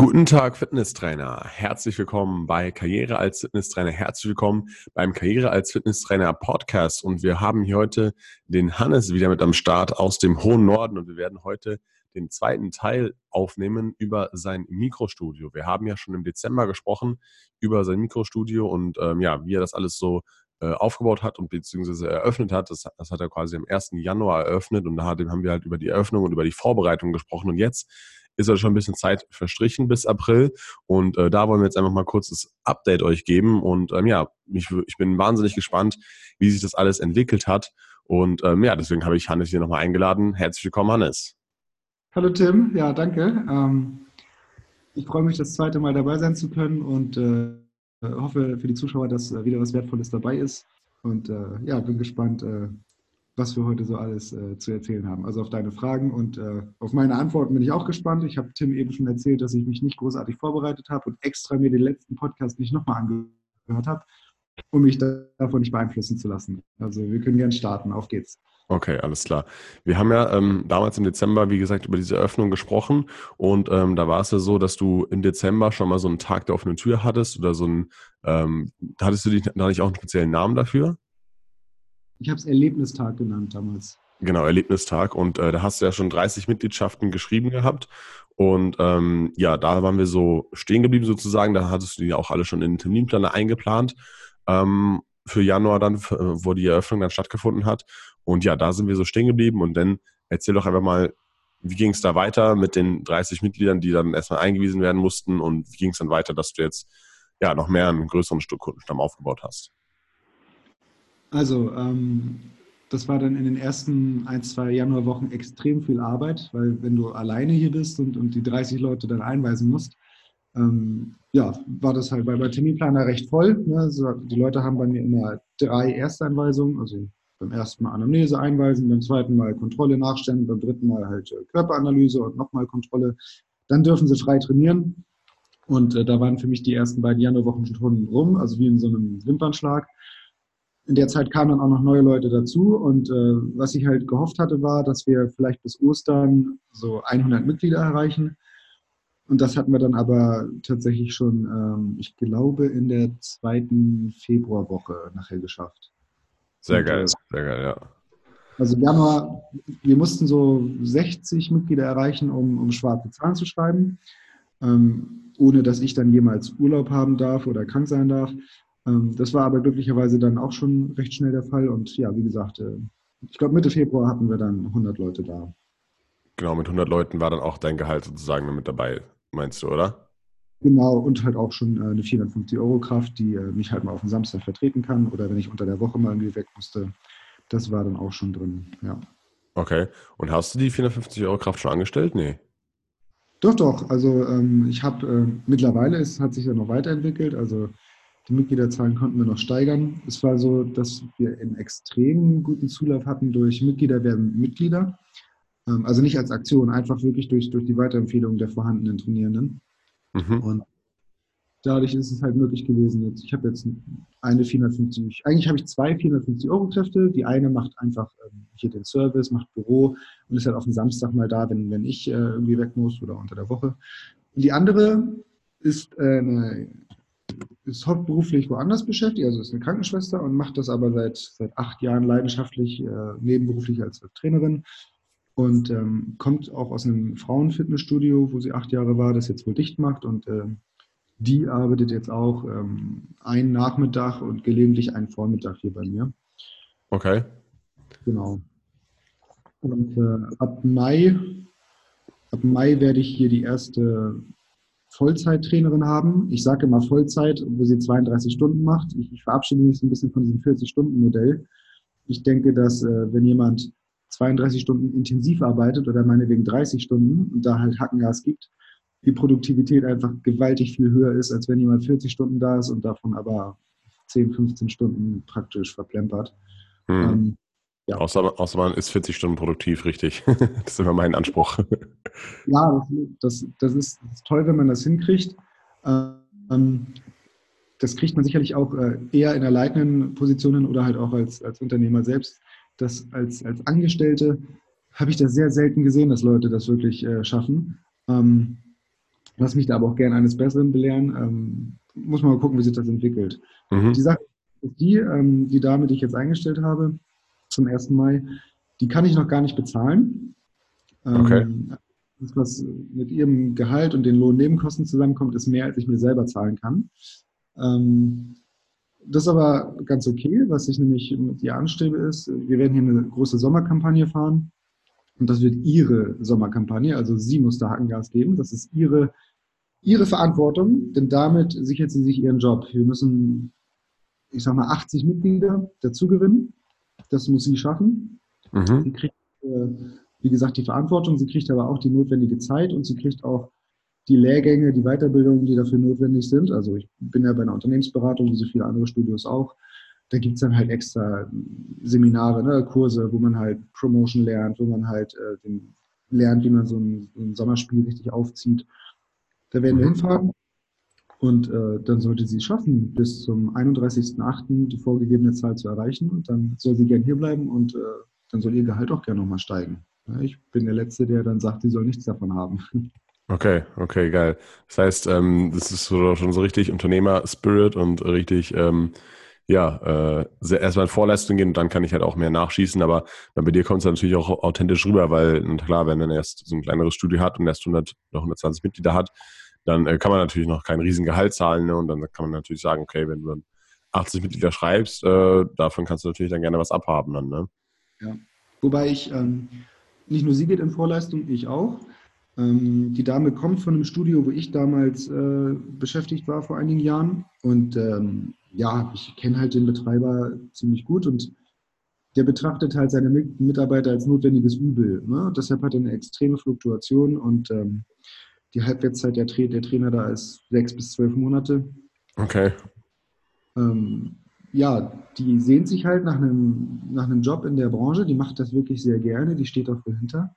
Guten Tag, Fitnesstrainer. Herzlich willkommen bei Karriere als Fitnesstrainer. Herzlich willkommen beim Karriere als Fitnesstrainer Podcast. Und wir haben hier heute den Hannes wieder mit am Start aus dem hohen Norden. Und wir werden heute den zweiten Teil aufnehmen über sein Mikrostudio. Wir haben ja schon im Dezember gesprochen über sein Mikrostudio und ähm, ja, wie er das alles so aufgebaut hat und beziehungsweise eröffnet hat. Das, das, hat er quasi am 1. Januar eröffnet und da haben wir halt über die Eröffnung und über die Vorbereitung gesprochen. Und jetzt ist ja schon ein bisschen Zeit verstrichen bis April. Und äh, da wollen wir jetzt einfach mal kurz das Update euch geben. Und ähm, ja, ich, ich bin wahnsinnig gespannt, wie sich das alles entwickelt hat. Und ähm, ja, deswegen habe ich Hannes hier nochmal eingeladen. Herzlich willkommen, Hannes. Hallo Tim, ja, danke. Ähm, ich freue mich, das zweite Mal dabei sein zu können und äh, hoffe für die Zuschauer, dass äh, wieder was Wertvolles dabei ist. Und äh, ja, bin gespannt, äh, was wir heute so alles äh, zu erzählen haben. Also auf deine Fragen und äh, auf meine Antworten bin ich auch gespannt. Ich habe Tim eben schon erzählt, dass ich mich nicht großartig vorbereitet habe und extra mir den letzten Podcast nicht nochmal angehört habe, um mich da, davon nicht beeinflussen zu lassen. Also wir können gerne starten. Auf geht's. Okay, alles klar. Wir haben ja ähm, damals im Dezember, wie gesagt, über diese Öffnung gesprochen und ähm, da war es ja so, dass du im Dezember schon mal so einen Tag der offenen Tür hattest oder so ein, ähm, hattest du dich, da nicht auch einen speziellen Namen dafür? Ich habe es Erlebnistag genannt damals. Genau, Erlebnistag. Und äh, da hast du ja schon 30 Mitgliedschaften geschrieben gehabt. Und ähm, ja, da waren wir so stehen geblieben sozusagen. Da hattest du die auch alle schon in den Terminplaner eingeplant ähm, für Januar dann, wo die Eröffnung dann stattgefunden hat. Und ja, da sind wir so stehen geblieben. Und dann erzähl doch einfach mal, wie ging es da weiter mit den 30 Mitgliedern, die dann erstmal eingewiesen werden mussten? Und wie ging es dann weiter, dass du jetzt ja noch mehr einen größeren Kundenstamm aufgebaut hast? Also, ähm, das war dann in den ersten ein, zwei Januarwochen extrem viel Arbeit, weil wenn du alleine hier bist und, und die 30 Leute dann einweisen musst, ähm, ja, war das halt bei, bei Terminplaner recht voll. Ne? Also die Leute haben bei mir immer drei Ersteinweisungen, also beim ersten Mal Anamnese einweisen, beim zweiten Mal Kontrolle nachstellen, beim dritten Mal halt äh, Körperanalyse und nochmal Kontrolle. Dann dürfen sie frei trainieren. Und äh, da waren für mich die ersten beiden Januarwochen schon rum, also wie in so einem Wimpernschlag in der Zeit kamen dann auch noch neue Leute dazu und äh, was ich halt gehofft hatte, war, dass wir vielleicht bis Ostern so 100 Mitglieder erreichen. Und das hatten wir dann aber tatsächlich schon, ähm, ich glaube, in der zweiten Februarwoche nachher geschafft. Sehr geil, sehr geil, ja. Also Januar, wir mussten so 60 Mitglieder erreichen, um, um schwarze Zahlen zu schreiben, ähm, ohne dass ich dann jemals Urlaub haben darf oder krank sein darf. Ähm, das war aber glücklicherweise dann auch schon recht schnell der Fall. Und ja, wie gesagt, äh, ich glaube, Mitte Februar hatten wir dann 100 Leute da. Genau, mit 100 Leuten war dann auch dein Gehalt sozusagen mit dabei, meinst du, oder? Genau, und halt auch schon äh, eine 450 Euro Kraft, die äh, mich halt mal auf den Samstag vertreten kann oder wenn ich unter der Woche mal irgendwie weg musste. Das war dann auch schon drin, ja. Okay, und hast du die 450 Euro Kraft schon angestellt? Nee. Doch, doch. Also ähm, ich habe äh, mittlerweile, es hat sich ja noch weiterentwickelt. Also die Mitgliederzahlen konnten wir noch steigern. Es war so, dass wir einen extrem guten Zulauf hatten durch Mitglieder werden Mitglieder. Ähm, also nicht als Aktion, einfach wirklich durch, durch die Weiterempfehlung der vorhandenen Trainierenden. Mhm. Und dadurch ist es halt möglich gewesen. Jetzt, ich habe jetzt eine 450, eigentlich habe ich zwei 450 Euro Kräfte. Die eine macht einfach ähm, hier den Service, macht Büro und ist halt auf dem Samstag mal da, wenn, wenn ich äh, irgendwie weg muss oder unter der Woche. Und die andere ist äh, eine ist hauptberuflich woanders beschäftigt, also ist eine Krankenschwester und macht das aber seit, seit acht Jahren leidenschaftlich, äh, nebenberuflich als Trainerin und ähm, kommt auch aus einem Frauenfitnessstudio, wo sie acht Jahre war, das jetzt wohl dicht macht und äh, die arbeitet jetzt auch ähm, einen Nachmittag und gelegentlich einen Vormittag hier bei mir. Okay. Genau. Und äh, ab Mai, ab Mai werde ich hier die erste Vollzeittrainerin haben. Ich sage immer Vollzeit, wo sie 32 Stunden macht. Ich, ich verabschiede mich so ein bisschen von diesem 40-Stunden-Modell. Ich denke, dass äh, wenn jemand 32 Stunden intensiv arbeitet oder meinetwegen 30 Stunden und da halt Hackengas gibt, die Produktivität einfach gewaltig viel höher ist, als wenn jemand 40 Stunden da ist und davon aber 10, 15 Stunden praktisch verplempert. Hm. Ähm, ja. Außer, außer man ist 40 Stunden produktiv, richtig. das ist immer mein Anspruch. Ja, das, das, ist, toll, wenn man das hinkriegt. Ähm, das kriegt man sicherlich auch äh, eher in der leitenden Position oder halt auch als, als Unternehmer selbst. Das als, als Angestellte habe ich das sehr selten gesehen, dass Leute das wirklich äh, schaffen. Ähm, Lass mich da aber auch gerne eines Besseren belehren. Ähm, muss man mal gucken, wie sich das entwickelt. Mhm. Die Sache ist die, ähm, die Dame, die ich jetzt eingestellt habe, zum 1. Mai, die kann ich noch gar nicht bezahlen. Ähm, okay. Das, was mit ihrem Gehalt und den Lohnnebenkosten zusammenkommt, ist mehr, als ich mir selber zahlen kann. Ähm, das ist aber ganz okay. Was ich nämlich mit ihr anstrebe, ist, wir werden hier eine große Sommerkampagne fahren. Und das wird ihre Sommerkampagne. Also sie muss da Hackengas geben. Das ist ihre, ihre Verantwortung, denn damit sichert sie sich ihren Job. Wir müssen, ich sag mal, 80 Mitglieder dazu gewinnen. Das muss sie schaffen. Mhm. Sie kriegt, äh, wie gesagt, die Verantwortung. Sie kriegt aber auch die notwendige Zeit und sie kriegt auch die Lehrgänge, die Weiterbildungen, die dafür notwendig sind. Also ich bin ja bei einer Unternehmensberatung, wie so viele andere Studios auch. Da gibt es dann halt extra Seminare, ne, Kurse, wo man halt Promotion lernt, wo man halt äh, den, lernt, wie man so ein, ein, Sommerspiel richtig aufzieht. Da werden wir mhm. hinfahren und äh, dann sollte sie es schaffen, bis zum 31.08. die vorgegebene Zahl zu erreichen. Und dann soll sie gern hierbleiben und äh, dann soll ihr Gehalt auch gerne nochmal steigen. Ja, ich bin der Letzte, der dann sagt, sie soll nichts davon haben. Okay, okay, geil. Das heißt, ähm, das ist so, schon so richtig Unternehmer-Spirit und richtig, ähm, ja, äh, erstmal in Vorleistung gehen und dann kann ich halt auch mehr nachschießen. Aber bei dir kommt es natürlich auch authentisch rüber, weil klar, wenn man erst so ein kleineres Studio hat und erst 100 oder 120 Mitglieder hat, dann äh, kann man natürlich noch kein Riesengehalt zahlen. Ne? Und dann kann man natürlich sagen, okay, wenn du dann 80 Mitglieder schreibst, äh, davon kannst du natürlich dann gerne was abhaben dann. Ne? Ja, wobei ich, ähm, nicht nur sie geht in Vorleistung, ich auch. Ähm, die Dame kommt von einem Studio, wo ich damals äh, beschäftigt war vor einigen Jahren. Und ähm, ja, ich kenne halt den Betreiber ziemlich gut und der betrachtet halt seine Mitarbeiter als notwendiges Übel. Ne? Deshalb hat er eine extreme Fluktuation und ähm, die Halbwertszeit der, Tra der, Trainer da ist sechs bis zwölf Monate. Okay. Ähm, ja, die sehnt sich halt nach einem, nach einem Job in der Branche, die macht das wirklich sehr gerne, die steht auch dahinter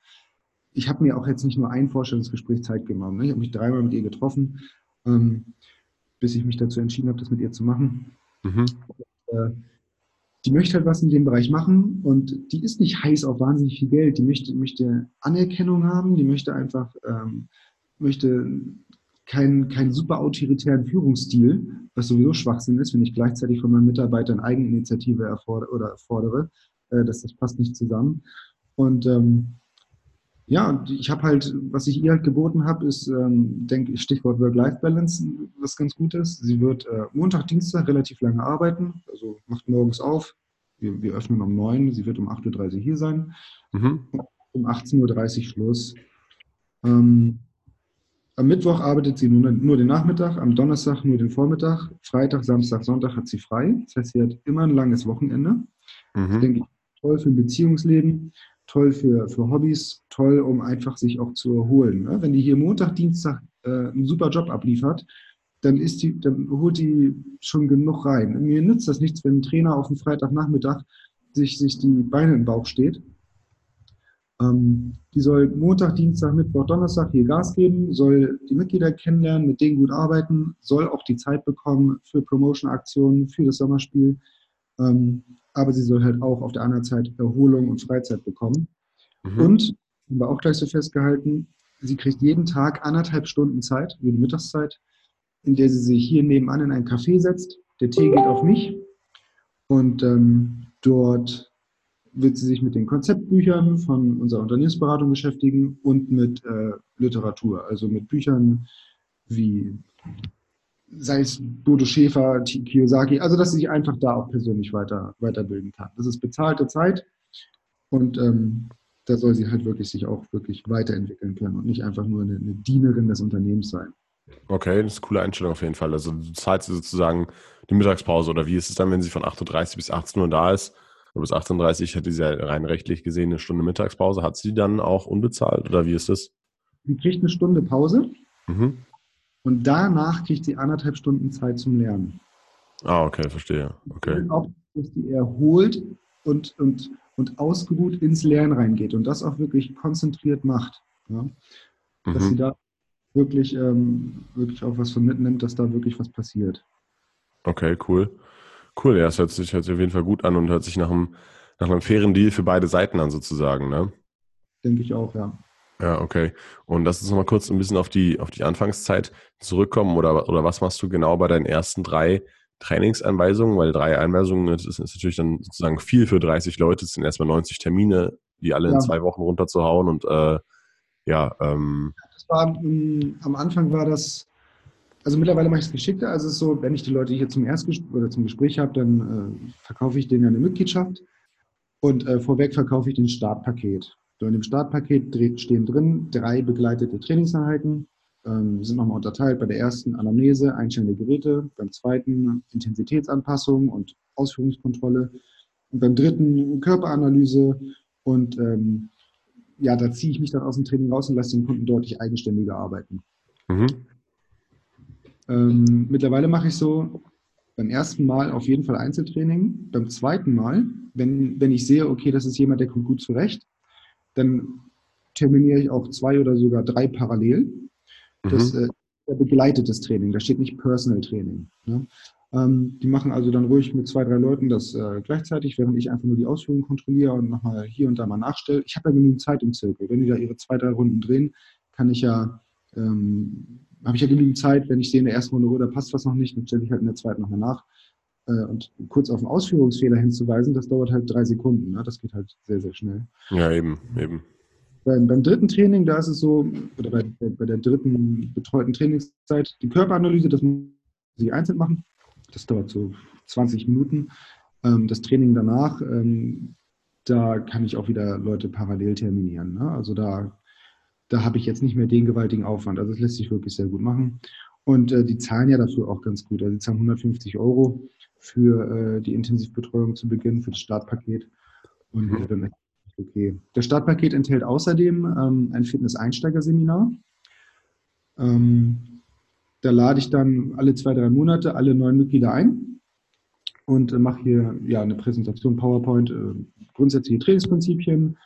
ich habe mir auch jetzt nicht nur ein Vorstellungsgespräch Zeit genommen. Ne? Ich habe mich dreimal mit ihr getroffen, ähm, bis ich mich dazu entschieden habe, das mit ihr zu machen. Mhm. Und, äh, die möchte halt was in dem Bereich machen und die ist nicht heiß auf wahnsinnig viel Geld. Die möchte, möchte Anerkennung haben, die möchte einfach, ähm, möchte keinen kein super autoritären Führungsstil, was sowieso Schwachsinn ist, wenn ich gleichzeitig von meinen Mitarbeitern Eigeninitiative erfordere, oder erfordere. Äh, das, das passt nicht zusammen. Und ähm, ja, und ich habe halt, was ich ihr halt geboten habe, ist, ähm, denke ich, Stichwort Work-Life-Balance, was ganz gut ist. Sie wird äh, Montag, Dienstag relativ lange arbeiten, also macht morgens auf. Wir, wir öffnen um 9, sie wird um 8.30 Uhr hier sein. Mhm. Um 18.30 Uhr Schluss. Ähm, am Mittwoch arbeitet sie nur, nur den Nachmittag, am Donnerstag nur den Vormittag, Freitag, Samstag, Sonntag hat sie frei. Das heißt, sie hat immer ein langes Wochenende. Mhm. Das denke ich toll für ein Beziehungsleben toll für, für Hobbys, toll, um einfach sich auch zu erholen. Ne? Wenn die hier Montag, Dienstag äh, einen super Job abliefert, dann, ist die, dann holt die schon genug rein. Mir nützt das nichts, wenn ein Trainer auf dem Freitagnachmittag sich, sich die Beine im Bauch steht. Ähm, die soll Montag, Dienstag, Mittwoch, Donnerstag hier Gas geben, soll die Mitglieder kennenlernen, mit denen gut arbeiten, soll auch die Zeit bekommen für Promotion-Aktionen, für das Sommerspiel. Ähm, aber sie soll halt auch auf der anderen Seite Erholung und Freizeit bekommen. Mhm. Und, haben wir auch gleich so festgehalten, sie kriegt jeden Tag anderthalb Stunden Zeit, die Mittagszeit, in der sie sich hier nebenan in ein Café setzt. Der Tee geht auf mich und ähm, dort wird sie sich mit den Konzeptbüchern von unserer Unternehmensberatung beschäftigen und mit äh, Literatur, also mit Büchern wie sei es Bodo Schäfer, Kiyosaki, also dass sie sich einfach da auch persönlich weiter, weiterbilden kann. Das ist bezahlte Zeit und ähm, da soll sie halt wirklich sich auch wirklich weiterentwickeln können und nicht einfach nur eine, eine Dienerin des Unternehmens sein. Okay, das ist eine coole Einstellung auf jeden Fall. Also du zahlst sie sozusagen die Mittagspause oder wie ist es dann, wenn sie von 8.30 Uhr bis 18 Uhr da ist? Oder bis 18.30 Uhr hätte sie ja rein rechtlich gesehen eine Stunde Mittagspause. Hat sie dann auch unbezahlt oder wie ist das? Sie kriegt eine Stunde Pause. Mhm. Und danach kriegt sie anderthalb Stunden Zeit zum Lernen. Ah, okay, verstehe. Okay. Auch, dass die erholt und, und, und ausgeruht ins Lernen reingeht und das auch wirklich konzentriert macht. Ja? Dass mhm. sie da wirklich, ähm, wirklich auch was von mitnimmt, dass da wirklich was passiert. Okay, cool. Cool, ja, es hört sich, hört sich auf jeden Fall gut an und hört sich nach einem, nach einem fairen Deal für beide Seiten an, sozusagen, ne? Denke ich auch, ja. Ja, okay. Und lass uns nochmal kurz ein bisschen auf die, auf die Anfangszeit zurückkommen oder, oder was machst du genau bei deinen ersten drei Trainingsanweisungen? Weil drei Einweisungen das ist, ist natürlich dann sozusagen viel für 30 Leute. Es sind erstmal 90 Termine, die alle ja. in zwei Wochen runterzuhauen und äh, ja. Ähm, das war, um, am Anfang war das, also mittlerweile mache ich es geschickter. Also es ist so, wenn ich die Leute hier zum Erstgespräch oder zum Gespräch habe, dann äh, verkaufe ich denen eine Mitgliedschaft und äh, vorweg verkaufe ich den Startpaket. So in dem Startpaket stehen drin drei begleitete Trainingseinheiten. Ähm, sind nochmal unterteilt bei der ersten Anamnese, Einstellung der Geräte, beim zweiten Intensitätsanpassung und Ausführungskontrolle und beim dritten Körperanalyse und ähm, ja, da ziehe ich mich dann aus dem Training raus und lasse den Kunden deutlich eigenständiger arbeiten. Mhm. Ähm, mittlerweile mache ich so beim ersten Mal auf jeden Fall Einzeltraining. Beim zweiten Mal, wenn, wenn ich sehe, okay, das ist jemand, der kommt gut zurecht, dann terminiere ich auch zwei oder sogar drei parallel. Das mhm. äh, begleitetes Training, da steht nicht Personal Training. Ne? Ähm, die machen also dann ruhig mit zwei, drei Leuten das äh, gleichzeitig, während ich einfach nur die Ausführungen kontrolliere und nochmal hier und da mal nachstelle. Ich habe ja genügend Zeit im Zirkel. Wenn die da ihre zwei, drei Runden drehen, kann ich ja, ähm, habe ich ja genügend Zeit, wenn ich sehe in der ersten Runde, oh, da passt was noch nicht, dann stelle ich halt in der zweiten nochmal nach. Äh, und kurz auf einen Ausführungsfehler hinzuweisen, das dauert halt drei Sekunden. Ne? Das geht halt sehr, sehr schnell. Ja, eben, eben. Beim, beim dritten Training, da ist es so, oder bei, bei der dritten betreuten Trainingszeit, die Körperanalyse, das muss ich einzeln machen. Das dauert so 20 Minuten. Ähm, das Training danach, ähm, da kann ich auch wieder Leute parallel terminieren. Ne? Also da, da habe ich jetzt nicht mehr den gewaltigen Aufwand. Also das lässt sich wirklich sehr gut machen. Und äh, die zahlen ja dafür auch ganz gut. Also die zahlen 150 Euro für äh, die Intensivbetreuung zu Beginn, für das Startpaket. Und mhm. dann okay. Das Startpaket enthält außerdem ähm, ein Fitness-Einsteigerseminar. Ähm, da lade ich dann alle zwei, drei Monate alle neuen Mitglieder ein und äh, mache hier ja, eine Präsentation PowerPoint, äh, grundsätzliche Trainingsprinzipien,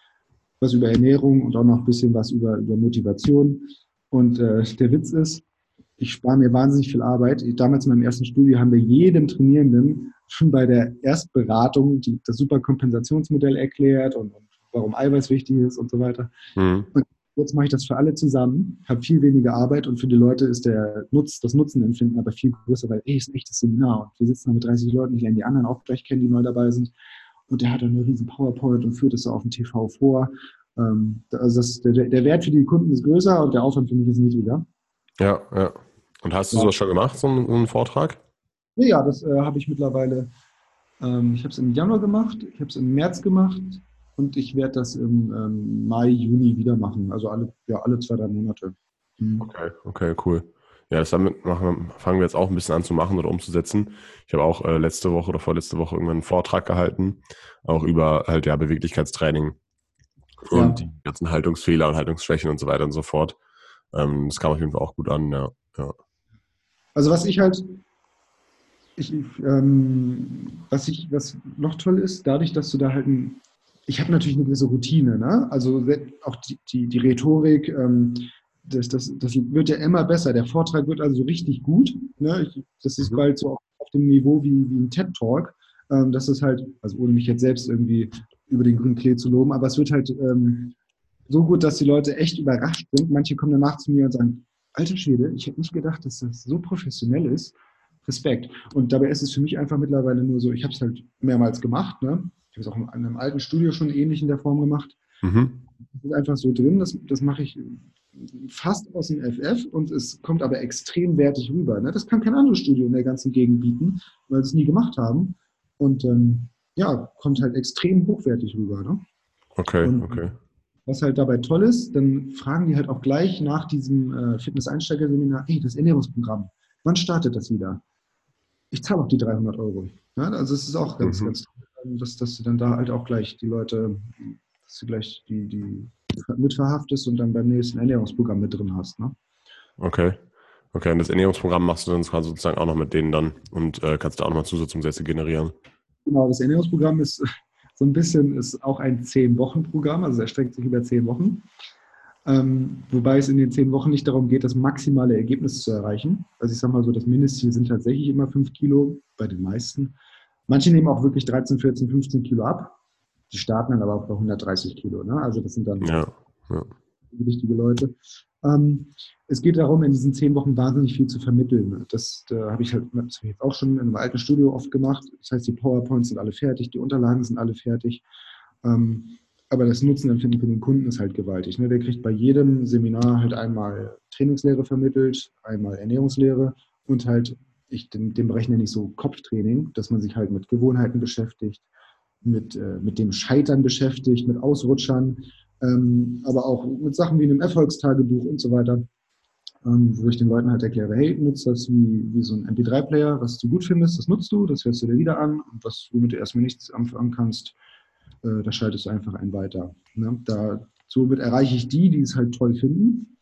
was über Ernährung und auch noch ein bisschen was über, über Motivation. Und äh, der Witz ist, ich spare mir wahnsinnig viel Arbeit. Damals in meinem ersten Studio haben wir jedem Trainierenden schon bei der Erstberatung die, das Superkompensationsmodell erklärt und, und, warum Eiweiß wichtig ist und so weiter. Mhm. Und jetzt mache ich das für alle zusammen, habe viel weniger Arbeit und für die Leute ist der Nutz, das Nutzenempfinden aber viel größer, weil ey, ist ein echtes Seminar und wir sitzen da mit 30 Leuten, ich lerne die anderen auch gleich kennen, die neu dabei sind und der hat dann eine riesen PowerPoint und führt es auf dem TV vor. Ähm, also das, der, der Wert für die Kunden ist größer und der Aufwand für mich ist niedriger. Ja, ja. Und hast du sowas schon gemacht, so einen, so einen Vortrag? Ja, das äh, habe ich mittlerweile. Ähm, ich habe es im Januar gemacht, ich habe es im März gemacht und ich werde das im ähm, Mai, Juni wieder machen. Also alle, ja, alle zwei, drei Monate. Mhm. Okay, okay, cool. Ja, das damit machen, fangen wir jetzt auch ein bisschen an zu machen oder umzusetzen. Ich habe auch äh, letzte Woche oder vorletzte Woche irgendwann einen Vortrag gehalten, auch über halt ja Beweglichkeitstraining und ja. die ganzen Haltungsfehler und Haltungsschwächen und so weiter und so fort. Ähm, das kam auf jeden Fall auch gut an, ja. ja. Also was ich halt, ich, ähm, was ich, was noch toll ist, dadurch, dass du da halt ein, ich habe natürlich eine gewisse Routine, ne? Also auch die, die, die Rhetorik, ähm, das, das, das wird ja immer besser. Der Vortrag wird also richtig gut. Ne? Ich, das ist mhm. bald so auf dem Niveau wie, wie ein TED-Talk. Ähm, das ist halt, also ohne mich jetzt selbst irgendwie über den grünen Klee zu loben, aber es wird halt ähm, so gut, dass die Leute echt überrascht sind. Manche kommen danach zu mir und sagen, alter Schwede, ich hätte nicht gedacht, dass das so professionell ist. Respekt. Und dabei ist es für mich einfach mittlerweile nur so, ich habe es halt mehrmals gemacht. Ne? Ich habe es auch in einem alten Studio schon ähnlich in der Form gemacht. Mhm. Das ist einfach so drin, das, das mache ich fast aus dem FF und es kommt aber extrem wertig rüber. Ne? Das kann kein anderes Studio in der ganzen Gegend bieten, weil sie es nie gemacht haben. Und ähm, ja, kommt halt extrem hochwertig rüber. Ne? Okay, und, okay. Was halt dabei toll ist, dann fragen die halt auch gleich nach diesem äh, Fitness-Einsteiger-Seminar, hey, das Ernährungsprogramm, wann startet das wieder? Ich zahle auch die 300 Euro. Ja, also es ist auch ganz, mhm. ganz toll, dass, dass du dann da halt auch gleich die Leute, dass du gleich die, die mitverhaftest und dann beim nächsten Ernährungsprogramm mit drin hast. Ne? Okay. Okay, und das Ernährungsprogramm machst du dann sozusagen auch noch mit denen dann und äh, kannst da auch nochmal Zusatzumsätze generieren. Genau, das Ernährungsprogramm ist so ein bisschen ist auch ein Zehn-Wochen-Programm, also es erstreckt sich über zehn Wochen. Ähm, wobei es in den zehn Wochen nicht darum geht, das maximale Ergebnis zu erreichen. Also ich sage mal so, das Mindestziel sind tatsächlich immer fünf Kilo bei den meisten. Manche nehmen auch wirklich 13, 14, 15 Kilo ab. Die starten dann aber auch bei 130 Kilo. Ne? Also das sind dann ja, ja. wichtige Leute. Ähm, es geht darum, in diesen zehn Wochen wahnsinnig viel zu vermitteln. Das da habe ich halt das ich jetzt auch schon in einem alten Studio oft gemacht. Das heißt, die PowerPoints sind alle fertig, die Unterlagen sind alle fertig. Ähm, aber das Nutzenempfinden für den Kunden ist halt gewaltig. Ne? Der kriegt bei jedem Seminar halt einmal Trainingslehre vermittelt, einmal Ernährungslehre und halt, ich den, den Bereich nenne ich so Kopftraining, dass man sich halt mit Gewohnheiten beschäftigt, mit, äh, mit dem Scheitern beschäftigt, mit Ausrutschern, ähm, aber auch mit Sachen wie einem Erfolgstagebuch und so weiter, ähm, wo ich den Leuten halt erkläre, hey, nutzt das wie, wie so ein MP3-Player, was du gut findest, das nutzt du, das hörst du dir wieder an und was, womit du erstmal nichts anfangen kannst, äh, da schaltest du einfach einen weiter. Ne? Da, somit erreiche ich die, die es halt toll finden.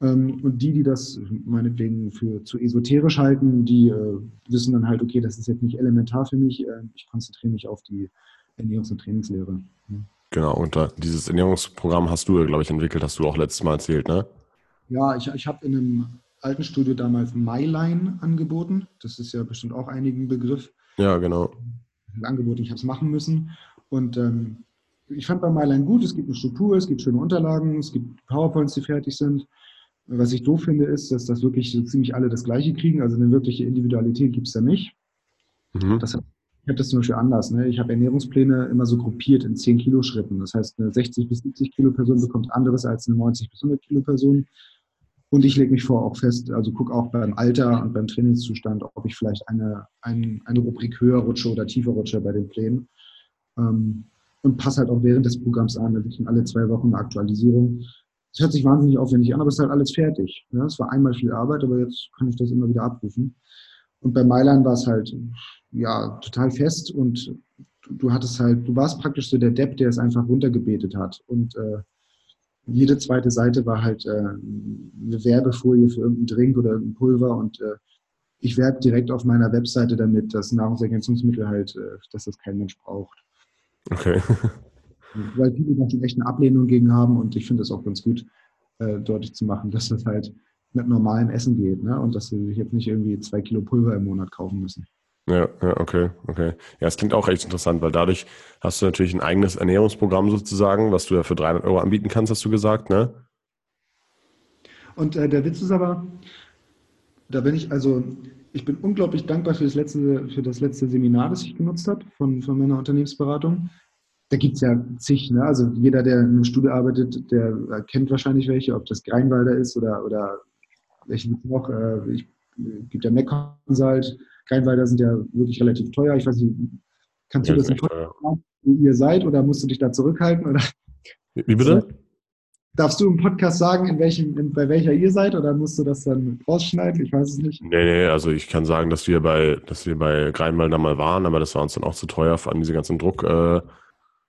Ähm, und die, die das meinetwegen für zu esoterisch halten, die äh, wissen dann halt, okay, das ist jetzt nicht elementar für mich, äh, ich konzentriere mich auf die Ernährungs- und Trainingslehre. Ne? Genau, und da, dieses Ernährungsprogramm hast du, glaube ich, entwickelt, hast du auch letztes Mal erzählt, ne? Ja, ich, ich habe in einem alten Studio damals MyLine angeboten. Das ist ja bestimmt auch einigen Begriff. Ja, genau. Angeboten, ich habe es machen müssen. Und ähm, ich fand bei MyLine gut, es gibt eine Struktur, es gibt schöne Unterlagen, es gibt PowerPoints, die fertig sind. Was ich doof finde, ist, dass das wirklich so ziemlich alle das Gleiche kriegen. Also eine wirkliche Individualität gibt es da nicht. Mhm. Das, ich habe das zum Beispiel anders. Ne? Ich habe Ernährungspläne immer so gruppiert in 10 Kilo Schritten. Das heißt, eine 60 bis 70 Kilo Person bekommt anderes als eine 90 bis 100 Kilo Person. Und ich lege mich vor auch fest, also gucke auch beim Alter und beim Trainingszustand, ob ich vielleicht eine, ein, eine Rubrik höher rutsche oder tiefer rutsche bei den Plänen. Ähm, und passe halt auch während des Programms an. Da wirklich alle zwei Wochen eine Aktualisierung. Es hört sich wahnsinnig aufwendig an, aber es ist halt alles fertig. Ja, es war einmal viel Arbeit, aber jetzt kann ich das immer wieder abrufen. Und bei Mailand war es halt ja total fest und du, du, hattest halt, du warst praktisch so der Depp, der es einfach runtergebetet hat. Und äh, jede zweite Seite war halt äh, eine Werbefolie für irgendeinen Drink oder irgendein Pulver und äh, ich werbe direkt auf meiner Webseite damit, dass Nahrungsergänzungsmittel halt, äh, dass das kein Mensch braucht. Okay. Weil viele da schon echt eine Ablehnung gegen haben und ich finde es auch ganz gut, äh, deutlich zu machen, dass das halt mit normalem Essen geht ne? und dass sie sich jetzt nicht irgendwie zwei Kilo Pulver im Monat kaufen müssen. Ja, ja, okay, okay. Ja, es klingt auch echt interessant, weil dadurch hast du natürlich ein eigenes Ernährungsprogramm sozusagen, was du ja für 300 Euro anbieten kannst, hast du gesagt, ne? Und äh, der Witz ist aber, da bin ich, also ich bin unglaublich dankbar für das letzte, für das letzte Seminar, das ich genutzt habe von, von meiner Unternehmensberatung. Da gibt es ja zig, ne? Also jeder, der in einem Studio arbeitet, der kennt wahrscheinlich welche, ob das Greinwalder ist oder, oder welche noch. Äh, ich, gibt ja Mac Consult. Greinwalder sind ja wirklich relativ teuer. Ich weiß nicht, kannst ja, du das nicht sagen, wo ihr seid oder musst du dich da zurückhalten? Oder? Wie bitte? Darfst du im Podcast sagen, in welchem, in, bei welcher ihr seid oder musst du das dann rausschneiden? Ich weiß es nicht. Nee, nee, also ich kann sagen, dass wir bei, dass wir bei Greinwalder mal waren, aber das war uns dann auch zu teuer, vor allem diese ganzen Druck, äh,